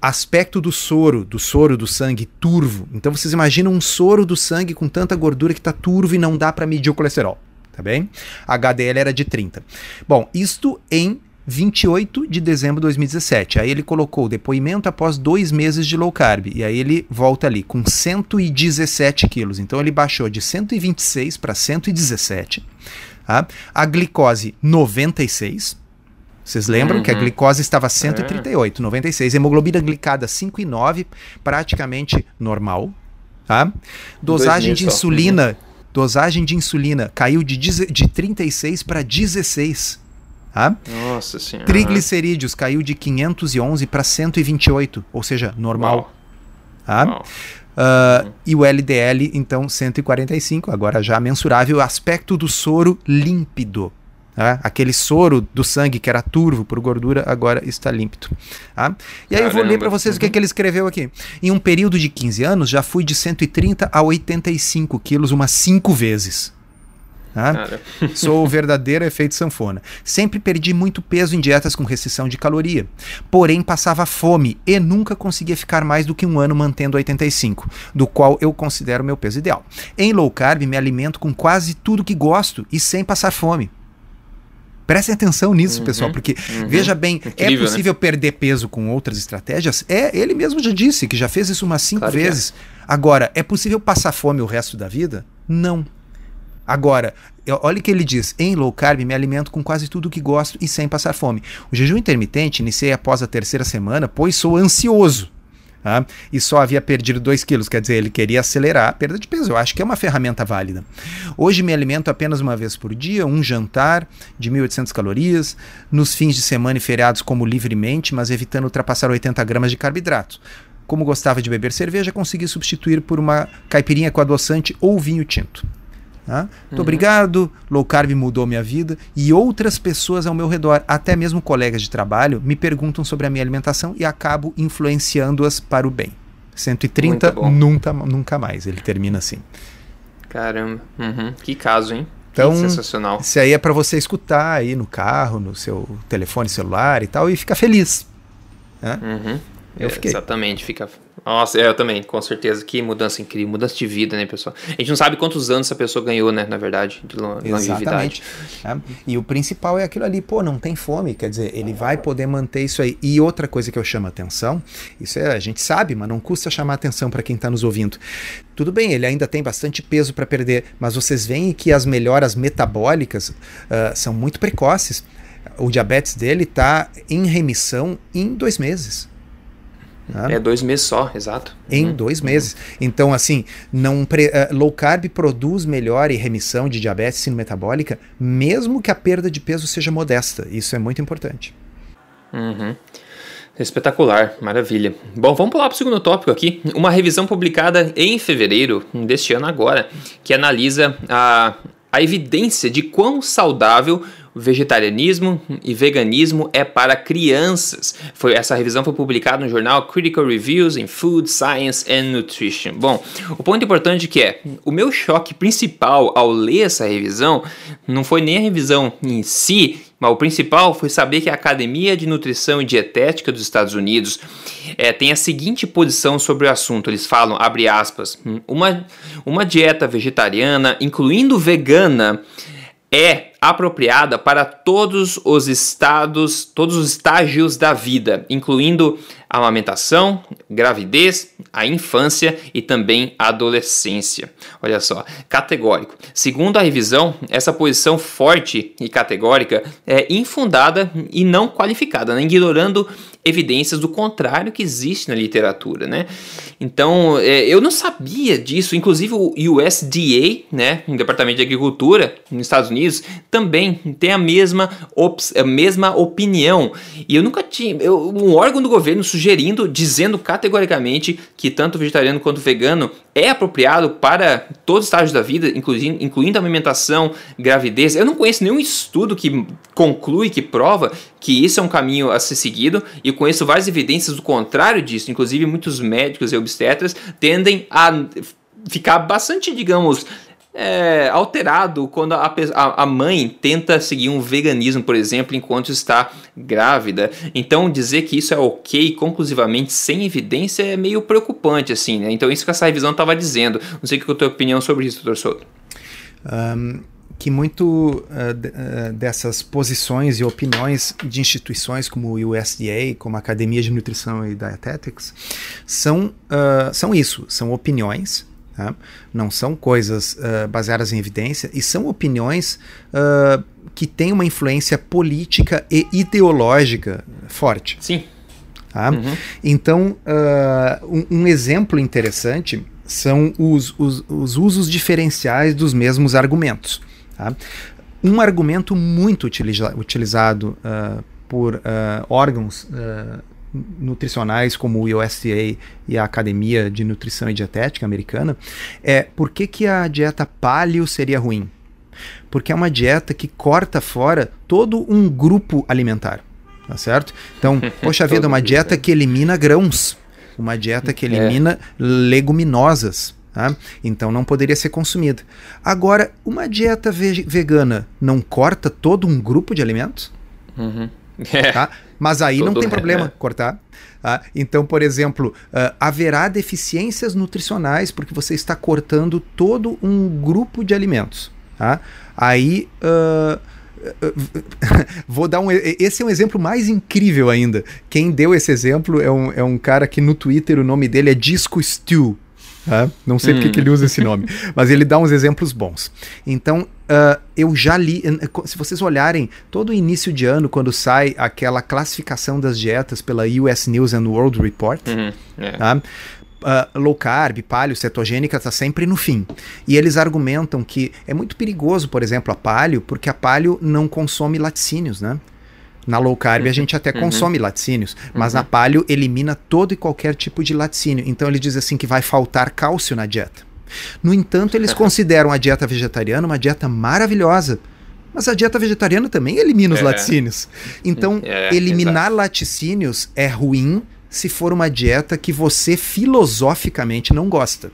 Aspecto do soro, do soro do sangue, turvo. Então vocês imaginam um soro do sangue com tanta gordura que tá turvo e não dá para medir o colesterol, tá bem? HDL era de 30. Bom, isto em 28 de dezembro de 2017. Aí ele colocou depoimento após dois meses de low carb. E aí ele volta ali com 117 quilos. Então ele baixou de 126 para 117. Tá? A glicose 96. Vocês lembram uhum. que a uhum. glicose estava 138, é. 96. Hemoglobina glicada 5,9, praticamente normal. Tá? Dosagem de insulina, dosagem de insulina caiu de, de 36 para 16. Tá? Nossa senhora. Triglicerídeos caiu de 511 para 128, ou seja, normal. Tá? Uh, uhum. E o LDL, então, 145, agora já mensurável. Aspecto do soro límpido. Tá? Aquele soro do sangue que era turvo por gordura, agora está límpido. Tá? E aí Caramba. eu vou ler para vocês uhum. o que, é que ele escreveu aqui. Em um período de 15 anos, já fui de 130 a 85 quilos umas 5 vezes. Tá? Sou o verdadeiro efeito sanfona. Sempre perdi muito peso em dietas com restrição de caloria. Porém, passava fome e nunca conseguia ficar mais do que um ano mantendo 85, do qual eu considero meu peso ideal. Em low carb, me alimento com quase tudo que gosto e sem passar fome. Prestem atenção nisso, uhum, pessoal, porque uhum. veja bem, é Incrível, é possível né? perder peso com outras estratégias? É, ele mesmo já disse que já fez isso umas cinco claro é. vezes. É. Agora, é possível passar fome o resto da vida? Não. Agora, olha o que ele diz: em low carb me alimento com quase tudo que gosto e sem passar fome. O jejum intermitente iniciei após a terceira semana, pois sou ansioso. Tá? E só havia perdido 2 quilos, quer dizer, ele queria acelerar a perda de peso. Eu acho que é uma ferramenta válida. Hoje me alimento apenas uma vez por dia, um jantar de 1.800 calorias, nos fins de semana e feriados como livremente, mas evitando ultrapassar 80 gramas de carboidratos. Como gostava de beber cerveja, consegui substituir por uma caipirinha com adoçante ou vinho tinto. Tá? Muito uhum. obrigado, low carb mudou minha vida e outras pessoas ao meu redor, até mesmo colegas de trabalho, me perguntam sobre a minha alimentação e acabo influenciando-as para o bem. 130 nunca, nunca mais, ele termina assim. Caramba, uhum. que caso, hein? Então, sensacional. Isso aí é para você escutar aí no carro, no seu telefone celular e tal, e ficar feliz. Né? Uhum. Eu fiquei. exatamente, fica. Nossa, é, eu também, com certeza. Que mudança incrível, mudança de vida, né, pessoal? A gente não sabe quantos anos essa pessoa ganhou, né, na verdade, de longevidade. É. E o principal é aquilo ali, pô, não tem fome, quer dizer, ele vai poder manter isso aí. E outra coisa que eu chamo atenção, isso é, a gente sabe, mas não custa chamar atenção para quem está nos ouvindo. Tudo bem, ele ainda tem bastante peso para perder, mas vocês veem que as melhoras metabólicas uh, são muito precoces. O diabetes dele está em remissão em dois meses. Né? É dois meses só, exato. Em uhum. dois meses. Então, assim, não pre, uh, low carb produz melhor e remissão de diabetes sino metabólica, mesmo que a perda de peso seja modesta. Isso é muito importante. Uhum. Espetacular, maravilha. Bom, vamos pular para o segundo tópico aqui. Uma revisão publicada em fevereiro deste ano agora, que analisa a, a evidência de quão saudável vegetarianismo e veganismo é para crianças. Foi essa revisão foi publicada no jornal Critical Reviews in Food Science and Nutrition. Bom, o ponto importante que é, o meu choque principal ao ler essa revisão não foi nem a revisão em si, mas o principal foi saber que a Academia de Nutrição e Dietética dos Estados Unidos é, tem a seguinte posição sobre o assunto. Eles falam, abre aspas, uma, uma dieta vegetariana, incluindo vegana, é apropriada para todos os estados, todos os estágios da vida, incluindo a amamentação, gravidez, a infância e também a adolescência. Olha só, categórico. Segundo a revisão, essa posição forte e categórica é infundada e não qualificada, né? ignorando evidências do contrário que existe na literatura, né? Então, é, eu não sabia disso. Inclusive, o USDA, né, o Departamento de Agricultura nos Estados Unidos, também tem a mesma, a mesma opinião. E eu nunca tinha. Eu, um órgão do governo sugerindo, dizendo categoricamente que tanto vegetariano quanto vegano é apropriado para todos os estágios da vida, incluindo, incluindo a alimentação, gravidez. Eu não conheço nenhum estudo que conclui, que prova que isso é um caminho a ser seguido, e conheço várias evidências do contrário disso. Inclusive, muitos médicos e obstetras tendem a ficar bastante, digamos, é, alterado quando a, a, a, mãe tenta seguir um veganismo, por exemplo, enquanto está grávida. Então, dizer que isso é ok conclusivamente, sem evidência, é meio preocupante, assim, né? Então, isso que essa revisão estava dizendo. Não sei o que é a tua opinião sobre isso, doutor Souto. Um, que muito uh, de, dessas posições e opiniões de instituições como o USDA, como a Academia de Nutrição e Dietetics, são, uh, são isso, são opiniões Tá? Não são coisas uh, baseadas em evidência e são opiniões que têm uma influência política e ideológica forte. Sim. Tá? Uhum. Então, um, um, exemplo interessante são os, os, os, usos diferenciais dos mesmos argumentos. Tá? Um argumento muito utiliza, utilizado por órgãos nutricionais como o USDA e a Academia de Nutrição e Dietética americana é por que, que a dieta paleo seria ruim? Porque é uma dieta que corta fora todo um grupo alimentar, tá certo? Então, poxa vida, uma dieta que elimina grãos, uma dieta que é. elimina é. leguminosas, Tá? Então não poderia ser consumida. Agora, uma dieta ve vegana não corta todo um grupo de alimentos? Uhum. É. Tá? Mas aí não tem problema é. cortar. Tá? Então, por exemplo, uh, haverá deficiências nutricionais porque você está cortando todo um grupo de alimentos. Tá? Aí. Uh, vou dar um. Esse é um exemplo mais incrível ainda. Quem deu esse exemplo é um, é um cara que no Twitter o nome dele é Disco Stew. Tá? Não sei hum. porque que ele usa esse nome, mas ele dá uns exemplos bons. Então, uh, eu já li, se vocês olharem todo o início de ano, quando sai aquela classificação das dietas pela US News and World Report, uhum, é. tá? Uh, low carb, paleo, cetogênica está sempre no fim. E eles argumentam que é muito perigoso, por exemplo, a paleo, porque a paleo não consome laticínios, né? Na low carb a uhum. gente até uhum. consome laticínios, mas uhum. na paleo elimina todo e qualquer tipo de laticínio. Então ele diz assim que vai faltar cálcio na dieta. No entanto, eles consideram a dieta vegetariana uma dieta maravilhosa. Mas a dieta vegetariana também elimina os é. laticínios. Então, é, eliminar exato. laticínios é ruim se for uma dieta que você filosoficamente não gosta.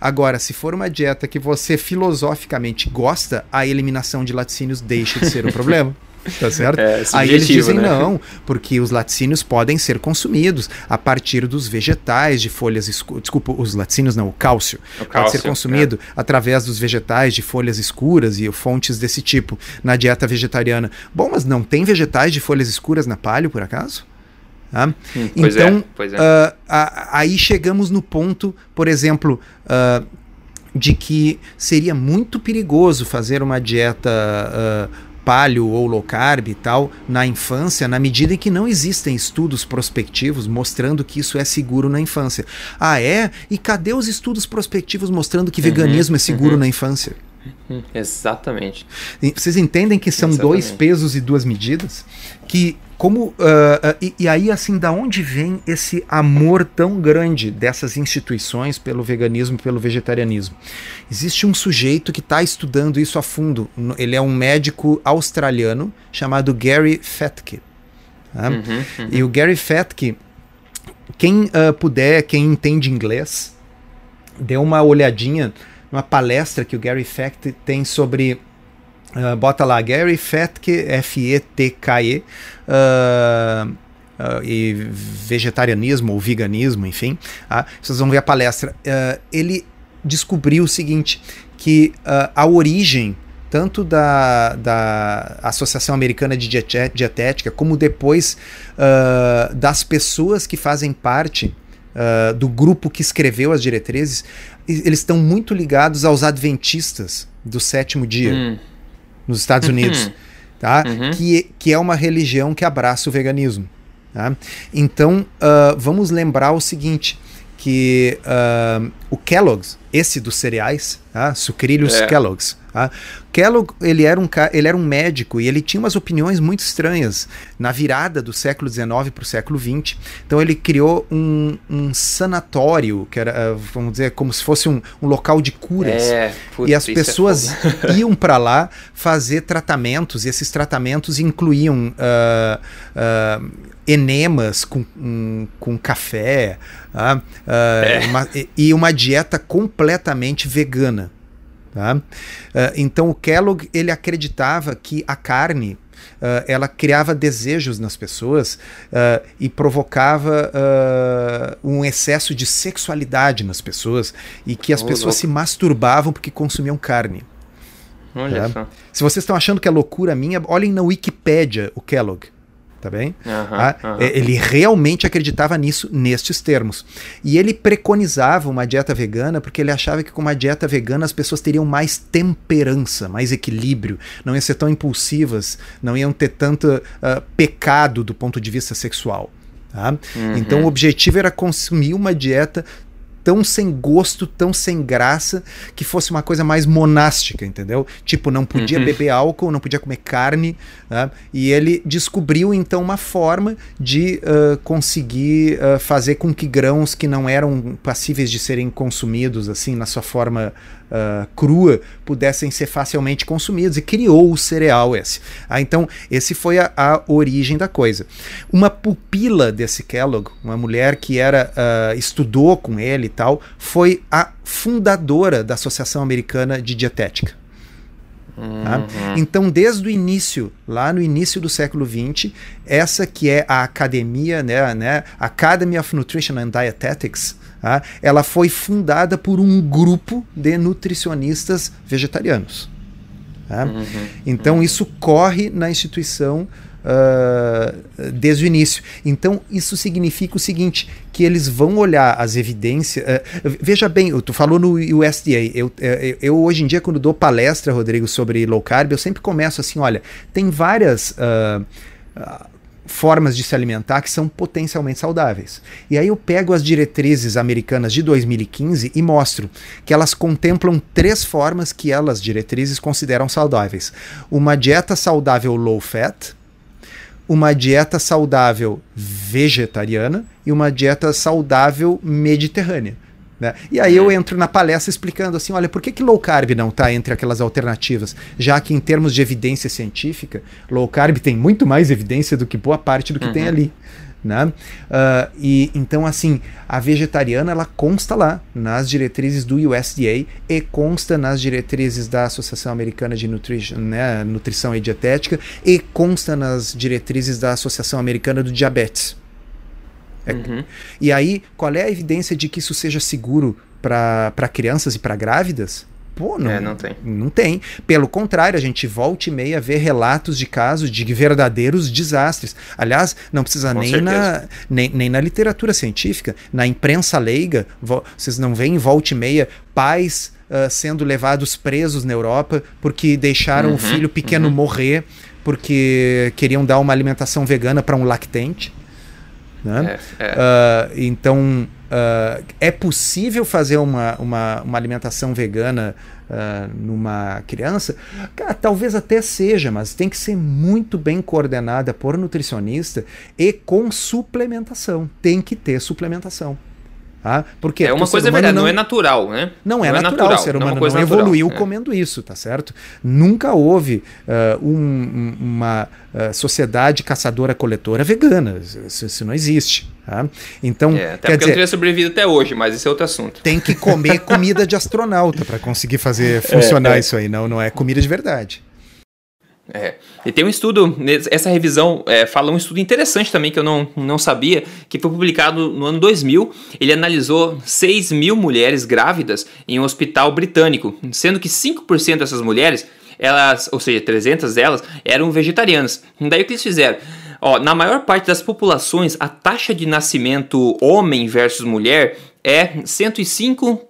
Agora, se for uma dieta que você filosoficamente gosta, a eliminação de laticínios deixa de ser um problema. Tá certo? É, Aí eles dizem né? não, porque os laticínios podem ser consumidos a partir dos vegetais de folhas escuras. Desculpa, os laticínios não, o cálcio. O pode cálcio, ser consumido é. através dos vegetais de folhas escuras e fontes desse tipo na dieta vegetariana. Bom, mas não tem vegetais de folhas escuras na palio, por acaso? Tá? Hum, então, é, é. Uh, aí chegamos no ponto, por exemplo, uh, de que seria muito perigoso fazer uma dieta uh, paleo ou low carb e tal na infância, na medida em que não existem estudos prospectivos mostrando que isso é seguro na infância. Ah, é? E cadê os estudos prospectivos mostrando que uhum, veganismo é seguro uhum. na infância? Exatamente. Vocês entendem que são Exatamente. dois pesos e duas medidas? Que como uh, uh, e, e, aí assim da onde vem esse amor tão grande dessas instituições pelo veganismo e pelo vegetarianismo existe um sujeito que está estudando isso a fundo ele é um médico australiano chamado Gary Fetke tá? uhum, uhum. e o Gary Fetke quem uh, puder quem entende inglês dê uma olhadinha numa palestra que o Gary Fetke tem sobre Uh, bota lá Gary Fetke, F-E-T-K-E, uh, uh, e vegetarianismo ou veganismo, enfim. Uh, vocês vão ver a palestra. Uh, ele descobriu o seguinte: que a origem tanto da, da Associação Americana de Dietética, como depois das pessoas que fazem parte do grupo que escreveu as diretrizes, eles estão muito ligados aos adventistas do sétimo dia hum. nos Estados Unidos tá? Uhum. Que, que é uma religião que abraça o veganismo. Tá? Então, uh, vamos lembrar o seguinte, que uh, o Kellogg's, esse dos cereais, tá? sucrilhos é. Kellogg's, Tá? Kellogg ele era, um, ele era um médico e ele tinha umas opiniões muito estranhas na virada do século XIX para o século XX. Então ele criou um, um, sanatório, que era, ah, vamos dizer, como se fosse um, um local de curas. É, putz, e as é pessoas é iam para lá fazer tratamentos, e esses tratamentos incluíam uh, uh, enemas com, um, com café uh, é. uma, e uma dieta completamente vegana. Tá? Uh, então o Kellogg ele acreditava que a carne uh, ela criava desejos nas pessoas uh, e provocava um excesso de sexualidade nas pessoas e que as oh, pessoas louco. se masturbavam porque consumiam carne. Olha tá? Se vocês estão achando que é loucura minha, olhem na Wikipédia o Kellogg tá bem? Uhum, uhum. Ele realmente acreditava nisso, nestes termos. E ele preconizava uma dieta vegana porque ele achava que com uma dieta vegana as pessoas teriam mais temperança, mais equilíbrio, não iam ser tão impulsivas, não iam ter tanto uh, pecado do ponto de vista sexual. Tá? Uhum. Então o objetivo era consumir uma dieta tão sem gosto, tão sem graça, que fosse uma coisa mais monástica, entendeu? Tipo, não podia uhum. beber álcool, não podia comer carne, né? e ele descobriu então uma forma de uh, conseguir uh, fazer com que grãos que não eram passíveis de serem consumidos assim na sua forma uh, crua pudessem ser facilmente consumidos e criou o cereal esse. Ah, então, esse foi a, a, origem da coisa. Uma pupila desse Kellogg, uma mulher que era uh, estudou com ele e tal, foi a fundadora da Associação Americana de Dietética. Tá? Uhum. Então, desde o início, lá no início do século XX, essa que é a academia, né, né, Academy of Nutrition and Dietetics, Tá? Ela foi fundada por um grupo de nutricionistas vegetarianos. Tá? Uhum, então uhum. isso corre na instituição uh, desde o início. Então, isso significa o seguinte: que eles vão olhar as evidências. Uh, veja bem, tu falou no USDA. Eu, eu, eu, hoje em dia, quando dou palestra, Rodrigo, sobre low carb, eu sempre começo assim: olha, tem várias. Uh, formas de se alimentar que são potencialmente saudáveis. E aí eu pego as diretrizes americanas de 2015 e mostro que elas contemplam três formas que elas, diretrizes, consideram saudáveis: uma dieta saudável low fat, uma dieta saudável vegetariana e uma dieta saudável mediterrânea. Né? E aí eu uhum. entro na palestra explicando assim, olha, por que, que low carb não está entre aquelas alternativas? Já que em termos de evidência científica, low carb tem muito mais evidência do que boa parte do que uhum. tem ali. Né? Uh, e então assim a vegetariana ela consta lá nas diretrizes do USDA e consta nas diretrizes da Associação Americana de Nutrition, né, Nutrição e Dietética e consta nas diretrizes da Associação Americana do Diabetes. É, uhum. E aí, qual é a evidência de que isso seja seguro para crianças e para grávidas? Pô, não, é, não tem. Não tem. Pelo contrário, a gente volta e meia ver relatos de casos de verdadeiros desastres. Aliás, não precisa nem na, nem, nem na literatura científica, na imprensa leiga, vocês não veem volta e meia pais uh, sendo levados presos na Europa porque deixaram uhum, o filho pequeno uhum. morrer porque queriam dar uma alimentação vegana para um lactente. Né? É, é. Uh, então, uh, é possível fazer uma, uma, uma alimentação vegana uh, numa criança? Cara, talvez até seja, mas tem que ser muito bem coordenada por nutricionista e com suplementação. Tem que ter suplementação. Ah, porque é uma coisa verdade, não, não, é natural, né? Não, é, não é natural, natural, o ser humano não, é não evoluiu natural, comendo é. isso, tá certo? Nunca houve uh, um, uma uh, sociedade caçadora-coletora vegana, isso, isso, não existe. Tá? Então, é, até quer porque dizer, não teria sobrevivido até hoje, mas esse é outro assunto. Tem que comer comida de astronauta para conseguir fazer funcionar é, é. isso aí, não, não é comida de verdade. É. E tem um estudo, essa revisão é, fala um estudo interessante também que eu não, não sabia, que foi publicado no ano 2000. Ele analisou 6 mil mulheres grávidas em um hospital britânico, sendo que 5% dessas mulheres, elas, ou seja, 300 delas, eram vegetarianas. Daí o que eles fizeram? Ó, na maior parte das populações, a taxa de nascimento homem versus mulher é 105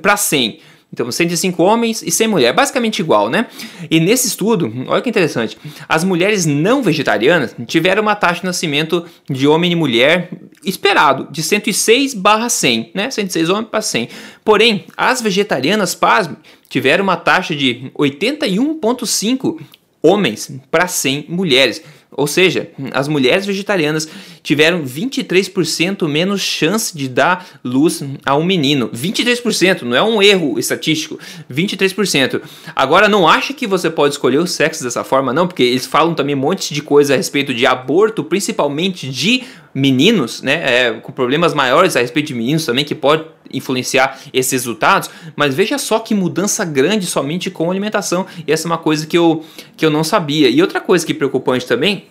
para 100. Então, 105 homens e 100 mulheres, basicamente igual, né? E nesse estudo, olha que interessante, as mulheres não vegetarianas tiveram uma taxa de nascimento de homem e mulher esperado, de 106 barra 100, né? 106 homens para 100. Porém, as vegetarianas, pasme, tiveram uma taxa de 81,5 homens para 100 mulheres. Ou seja, as mulheres vegetarianas tiveram 23% menos chance de dar luz a um menino. 23%, não é um erro estatístico. 23%. Agora, não acha que você pode escolher o sexo dessa forma, não, porque eles falam também um monte de coisa a respeito de aborto, principalmente de meninos, né, é, com problemas maiores a respeito de meninos também, que pode influenciar esses resultados, mas veja só que mudança grande somente com alimentação, e essa é uma coisa que eu, que eu não sabia. E outra coisa que é preocupante também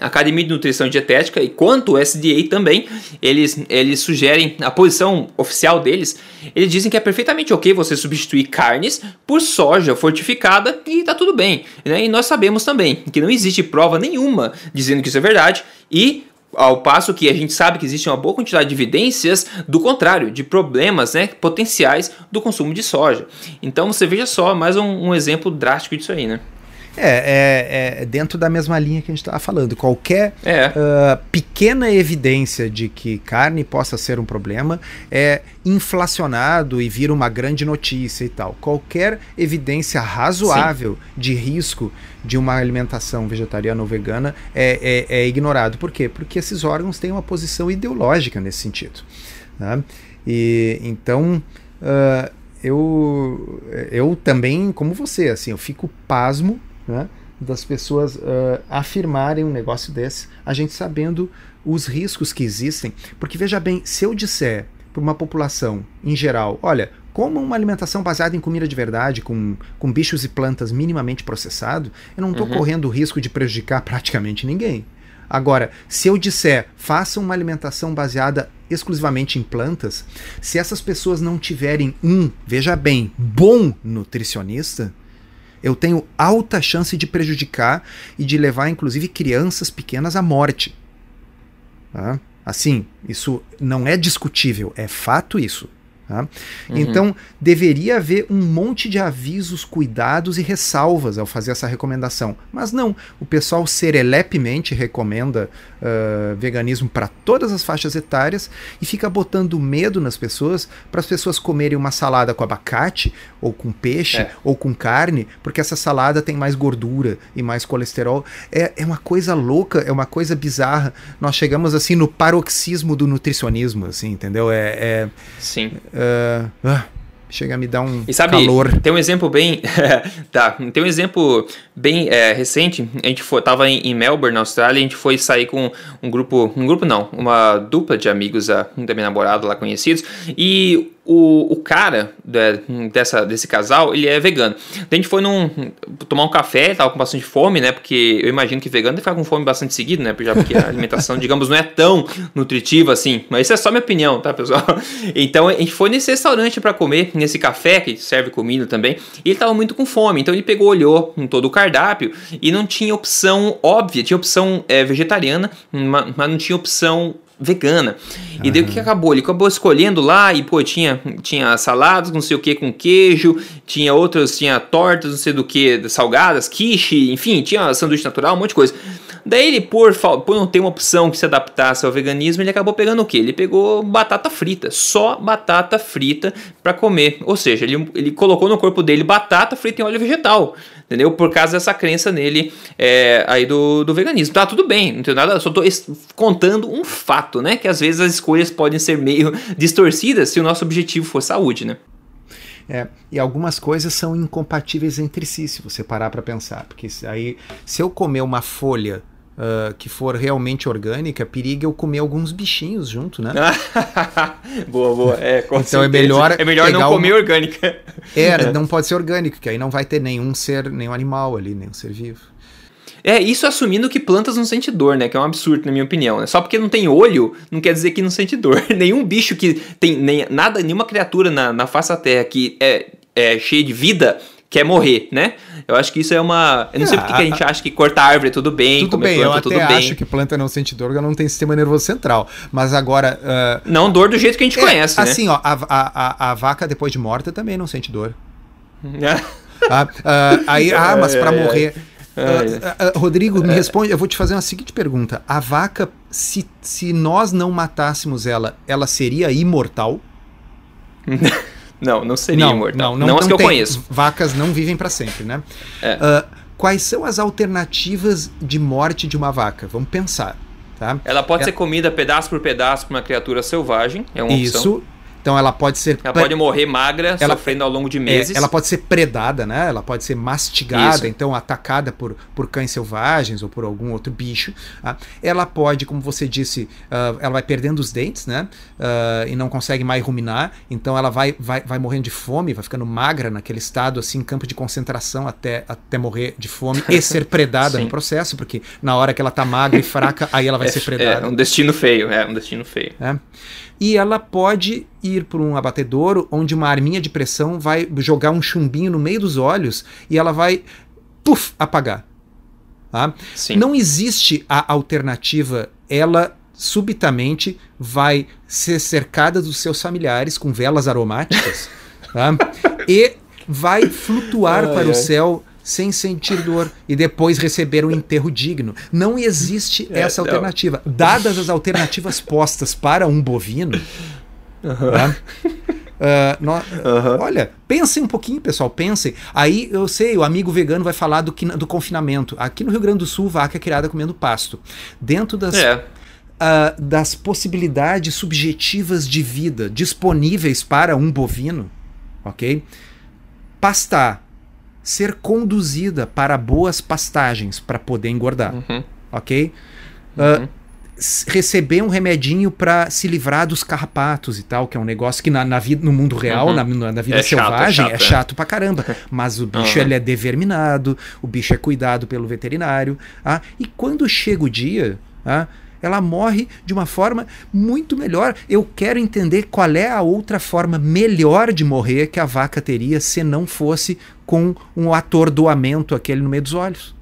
a Academia de Nutrição e Dietética e quanto o SDA também, eles, eles sugerem a posição oficial deles. Eles dizem que é perfeitamente ok você substituir carnes por soja fortificada e tá tudo bem. Né? E nós sabemos também que não existe prova nenhuma dizendo que isso é verdade e ao passo que a gente sabe que existe uma boa quantidade de evidências do contrário, de problemas né, potenciais do consumo de soja. Então você veja só, mais um, um exemplo drástico disso aí, né? É, é, é, dentro da mesma linha que a gente estava falando. Qualquer é. uh, pequena evidência de que carne possa ser um problema é inflacionado e vira uma grande notícia e tal. Qualquer evidência razoável Sim. de risco de uma alimentação vegetariana ou vegana é, é, é, ignorado. Por quê? Porque esses órgãos têm uma posição ideológica nesse sentido. Né? E então. Uh, eu, eu também, como você, assim, eu fico pasmo né, das pessoas uh, afirmarem um negócio desse, a gente sabendo os riscos que existem. Porque veja bem, se eu disser para uma população em geral, olha, como uma alimentação baseada em comida de verdade, com, com bichos e plantas minimamente processado, eu não estou uhum. correndo o risco de prejudicar praticamente ninguém. Agora, se eu disser faça uma alimentação baseada exclusivamente em plantas, se essas pessoas não tiverem um, veja bem, bom nutricionista, eu tenho alta chance de prejudicar e de levar, inclusive, crianças pequenas à morte. Tá? Assim, isso não é discutível, é fato isso. Tá? Uhum. Então, deveria haver um monte de avisos, cuidados e ressalvas ao fazer essa recomendação. Mas não, o pessoal serelepemente recomenda uh, veganismo para todas as faixas etárias e fica botando medo nas pessoas para as pessoas comerem uma salada com abacate, ou com peixe, é. ou com carne, porque essa salada tem mais gordura e mais colesterol. É, é uma coisa louca, é uma coisa bizarra. Nós chegamos assim no paroxismo do nutricionismo, assim, entendeu? É. é Sim. Uh, chega a me dar um e sabe, calor. Tem um exemplo bem. tá, tem um exemplo bem é, recente. A gente foi, tava em, em, Melbourne, na Austrália, e a gente foi sair com um grupo. Um grupo não, uma dupla de amigos da, da minha namorada lá conhecidos. E o, o cara de, dessa, desse casal, ele é vegano. Então a gente foi num, tomar um café, tava com bastante fome, né? Porque eu imagino que vegano deve ficar com fome bastante seguido, né? Porque a alimentação, digamos, não é tão nutritiva assim. Mas isso é só minha opinião, tá, pessoal? Então a gente foi nesse restaurante para comer, nesse café que serve comida também, e ele tava muito com fome. Então ele pegou, olhou em todo o cardápio e não tinha opção óbvia, tinha opção é, vegetariana, mas não tinha opção vegana. E uhum. daí o que acabou? Ele acabou escolhendo lá e, pô, tinha, tinha saladas, não sei o que, com queijo, tinha outras, tinha tortas, não sei do que, salgadas, quiche, enfim, tinha sanduíche natural, um monte de coisa. Daí ele, por, por não ter uma opção que se adaptasse ao veganismo, ele acabou pegando o que? Ele pegou batata frita, só batata frita para comer. Ou seja, ele, ele colocou no corpo dele batata frita em óleo vegetal, entendeu? Por causa dessa crença nele é, aí do, do veganismo. Tá, tudo bem, não tenho nada, só tô contando um fato, né? Que às vezes as escolhas podem ser meio distorcidas se o nosso objetivo for saúde, né? É, e algumas coisas são incompatíveis entre si, se você parar para pensar. Porque aí, se eu comer uma folha uh, que for realmente orgânica, periga eu comer alguns bichinhos junto, né? boa, boa. É, então é certeza. é melhor. É melhor não comer uma... orgânica. É, não pode ser orgânico, que aí não vai ter nenhum ser, nenhum animal ali, nenhum ser vivo. É, isso assumindo que plantas não sentem dor, né? Que é um absurdo, na minha opinião. Né? Só porque não tem olho, não quer dizer que não sente dor. Nenhum bicho que tem. Nem, nada, nenhuma criatura na, na face da Terra que é, é cheia de vida quer morrer, né? Eu acho que isso é uma. Eu não é, sei porque a, a, gente acha que cortar árvore é tudo bem, tudo bem, planta, eu até acho que planta não sente dor, não tem sistema nervoso central. Mas agora. Uh, não dor do jeito que a gente é, conhece. Né? Assim, ó, a, a, a, vaca depois de morta também não sente dor. ah, uh, aí, ah, mas para é, morrer. Uh, Rodrigo, me responde. Eu vou te fazer uma seguinte pergunta: a vaca, se, se nós não matássemos ela, ela seria imortal? Não, não seria não, imortal. Não, não, não as que eu tem. conheço. Vacas não vivem para sempre, né? É. Uh, quais são as alternativas de morte de uma vaca? Vamos pensar. Tá? Ela pode é... ser comida pedaço por pedaço por uma criatura selvagem, é uma Isso, opção. Então ela pode ser. Ela pode morrer magra, ela, sofrendo ao longo de é, meses. É, ela pode ser predada, né? Ela pode ser mastigada, Isso. então atacada por, por cães selvagens ou por algum outro bicho. Tá? Ela pode, como você disse, uh, ela vai perdendo os dentes, né? Uh, e não consegue mais ruminar. Então ela vai, vai, vai morrendo de fome, vai ficando magra naquele estado, assim, em campo de concentração até, até morrer de fome e ser predada no processo, porque na hora que ela tá magra e fraca, aí ela vai é, ser predada. É um destino feio, é um destino feio. É e ela pode ir para um abatedouro onde uma arminha de pressão vai jogar um chumbinho no meio dos olhos e ela vai puff, apagar. Tá? Não existe a alternativa, ela subitamente vai ser cercada dos seus familiares com velas aromáticas tá? e vai flutuar ai, para ai. o céu sem sentir dor e depois receber um enterro digno. Não existe é, essa alternativa. Não. Dadas as alternativas postas para um bovino, uhum. tá? Uh, no, uhum. Olha, pensem um pouquinho, pessoal, pensem. Aí eu sei, o amigo vegano vai falar do, do confinamento. Aqui no Rio Grande do Sul, vaca é criada comendo pasto. Dentro das, é. uh, das possibilidades subjetivas de vida disponíveis para um bovino, ok? Pastar, ser conduzida para boas pastagens para poder engordar. Uhum. Ok? Uh, receber um remedinho para se livrar dos carrapatos e tal, que é um negócio que na, na vida, no mundo real, uhum. na, na, vida é selvagem, chato, é, chato, é chato pra caramba. Mas o bicho uhum. ele é deverminado, o bicho é cuidado pelo veterinário. Ah, e quando chega o dia, ah, ela morre de uma forma muito melhor. Eu quero entender qual é a outra forma melhor de morrer que a vaca teria se não fosse com um atordoamento aquele no meio dos olhos.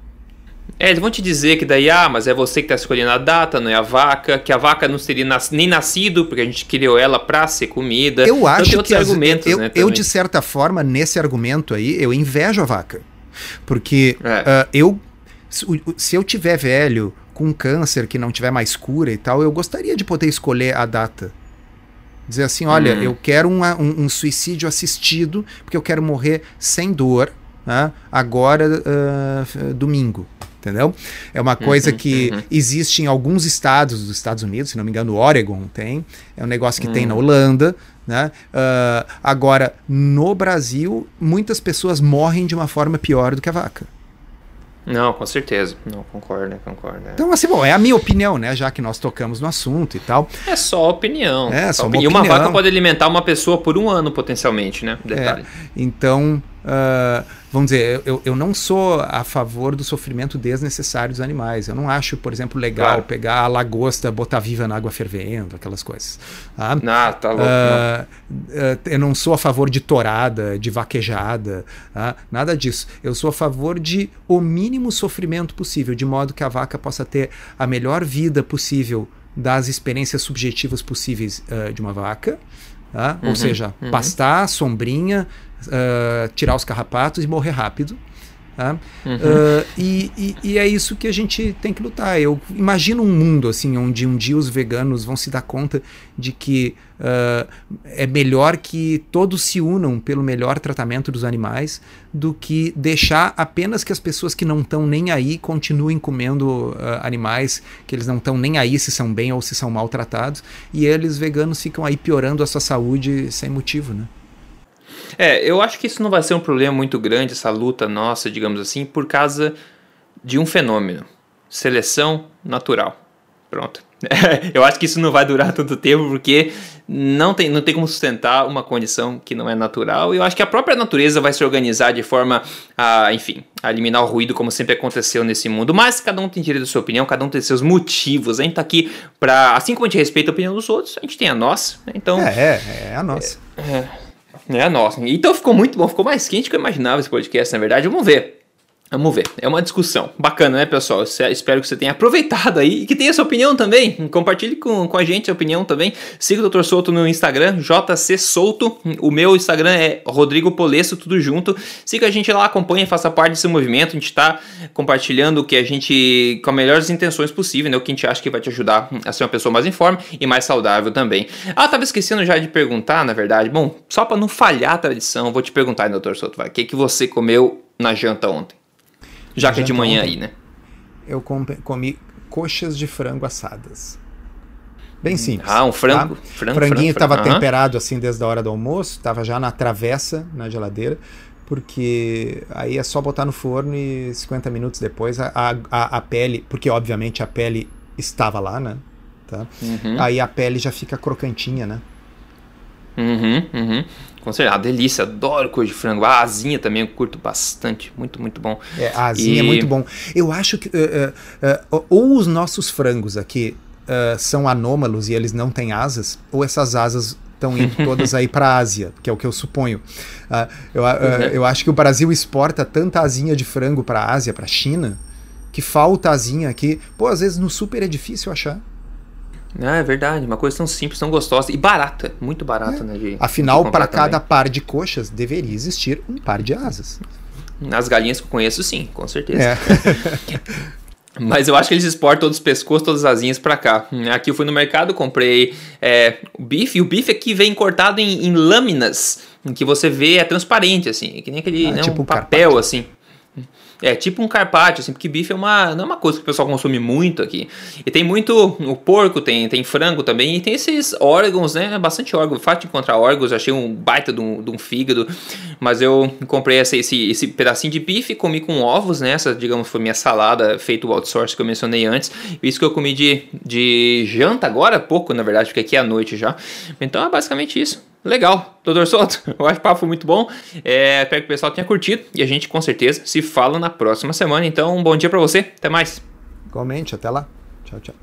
É, eles vão te dizer que daí, ah, mas é você que está escolhendo a data, não é a vaca, que a vaca não seria nas, nem nascido, porque a gente criou ela para ser comida. Eu então, acho que argumentos, eu, né, eu, de certa forma, nesse argumento aí, eu invejo a vaca. Porque é. uh, eu, se eu tiver velho, com câncer que não tiver mais cura e tal, eu gostaria de poder escolher a data. Dizer assim, olha, hum. eu quero um, um, suicídio assistido, porque eu quero morrer sem dor, né, agora, uh, domingo entendeu? É uma coisa uhum, que uhum. existe em alguns estados dos Estados Unidos, se não me engano, Oregon tem, é um negócio que uhum. tem na hum. Holanda, né? Uh, agora, no Brasil, muitas pessoas morrem de uma forma pior do que a vaca. Não, com certeza. Não, concordo, concordo. É. Então, assim, bom, é a minha opinião, né? Já que nós tocamos no assunto e tal. É só opinião. É, só, opinião. Uma, opinião. uma vaca pode alimentar uma pessoa por um ano, potencialmente, né? Detalhe. É, então, uh, vamos dizer, eu, eu não sou a favor do sofrimento desnecessário dos animais. Eu não acho, por exemplo, legal claro. pegar a lagosta, botar viva na água fervendo, aquelas coisas. Tá? Ah, tá louco. Uh, uh, eu não sou a favor de torada, de vaquejada, tá? nada disso. Eu sou a favor de o mínimo sofrimento possível, de modo que a vaca possa ter a melhor vida possível das experiências subjetivas possíveis uh, de uma vaca. Tá? Uhum, Ou seja, uhum. pastar, sombrinha, uh, tirar os carrapatos e morrer rápido. Tá? Uhum. Uh, e, e, e, é isso que a gente tem que lutar. Eu imagino um mundo assim onde um dia os veganos vão se dar conta de que uh, é melhor que todos se unam pelo melhor tratamento dos animais do que deixar apenas que as pessoas que não estão nem aí continuem comendo uh, animais que eles não estão nem aí se são bem ou se são maltratados e eles veganos ficam aí piorando a sua saúde sem motivo, né? É, eu acho que isso não vai ser um problema muito grande, essa luta nossa, digamos assim, por causa de um fenômeno: seleção natural. Pronto. eu acho que isso não vai durar tanto tempo porque não tem, não tem como sustentar uma condição que não é natural. E eu acho que a própria natureza vai se organizar de forma a, enfim, a eliminar o ruído, como sempre aconteceu nesse mundo. Mas cada um tem direito à sua opinião, cada um tem seus motivos. A gente tá aqui para, assim como a gente respeita a opinião dos outros, a gente tem a nossa. Né? Então. É, é, é a nossa. É, é. É, nossa. Então ficou muito bom, ficou mais quente do que eu imaginava esse podcast, na verdade. Vamos ver. Vamos ver. É uma discussão bacana, né, pessoal? Espero que você tenha aproveitado aí e que tenha sua opinião também. Compartilhe com, com a gente a opinião também. Siga o Dr. Souto no Instagram, JC Souto. O meu Instagram é Rodrigo Polesso, tudo junto. Siga a gente lá, acompanhe, faça parte desse movimento. A gente está compartilhando o que a gente, com as melhores intenções possíveis, né? O que a gente acha que vai te ajudar a ser uma pessoa mais informe e mais saudável também. Ah, tava esquecendo já de perguntar, na verdade. Bom, só para não falhar a tradição, vou te perguntar, Dr. Souto, o que, que você comeu na janta ontem? Já que é de manhã aí, né? Eu comi coxas de frango assadas. Bem hum, simples. Ah, um frango. Tá? frango Franguinho estava temperado assim desde a hora do almoço, estava já na travessa, na geladeira, porque aí é só botar no forno e 50 minutos depois a, a, a pele, porque obviamente a pele estava lá, né? Tá? Uhum. Aí a pele já fica crocantinha, né? Uhum, uhum. Com certeza, uma delícia, adoro coisa de frango. A asinha também eu curto bastante, muito, muito bom. É, a asinha é e... é muito bom. Eu acho que. Uh, uh, uh, ou os nossos frangos aqui são anômalos e eles não têm asas, ou essas asas estão indo todas aí para a Ásia, que é o que eu suponho. eu, uhum. eu acho que o Brasil exporta tanta asinha de frango para a Ásia, para a China, que falta asinha aqui. Pô, às vezes no super é difícil achar. Ah, é verdade, uma coisa tão simples, tão gostosa e barata, muito barata, é. né? De, Afinal, para cada par de coxas deveria existir um par de asas. Nas galinhas que eu conheço, sim, com certeza. É. Mas eu acho que eles exportam todos os pescoços, todas as asinhas para cá. Aqui eu fui no mercado, comprei é, o bife, e o bife aqui vem cortado em, em, lâminas, em que você vê, é transparente, assim, que nem aquele ah, né, tipo um papel, carpaccio. assim. É tipo um carpaccio, assim, porque bife é uma, não é uma coisa que o pessoal consome muito aqui. E tem muito o porco, tem, tem frango também, e tem esses órgãos, né? Bastante órgão. Fácil de encontrar órgãos, achei um baita de um, de um fígado. Mas eu comprei esse, esse, esse pedacinho de bife, comi com ovos, né? Essa, digamos, foi minha salada feito outsource que eu mencionei antes. Isso que eu comi de, de janta agora, pouco, na verdade, porque aqui é à noite já. Então é basicamente isso. Legal, doutor Soto, o bate-papo foi muito bom. É, espero que o pessoal tenha curtido e a gente com certeza se fala na próxima semana. Então, um bom dia para você, até mais. Igualmente, até lá. Tchau, tchau.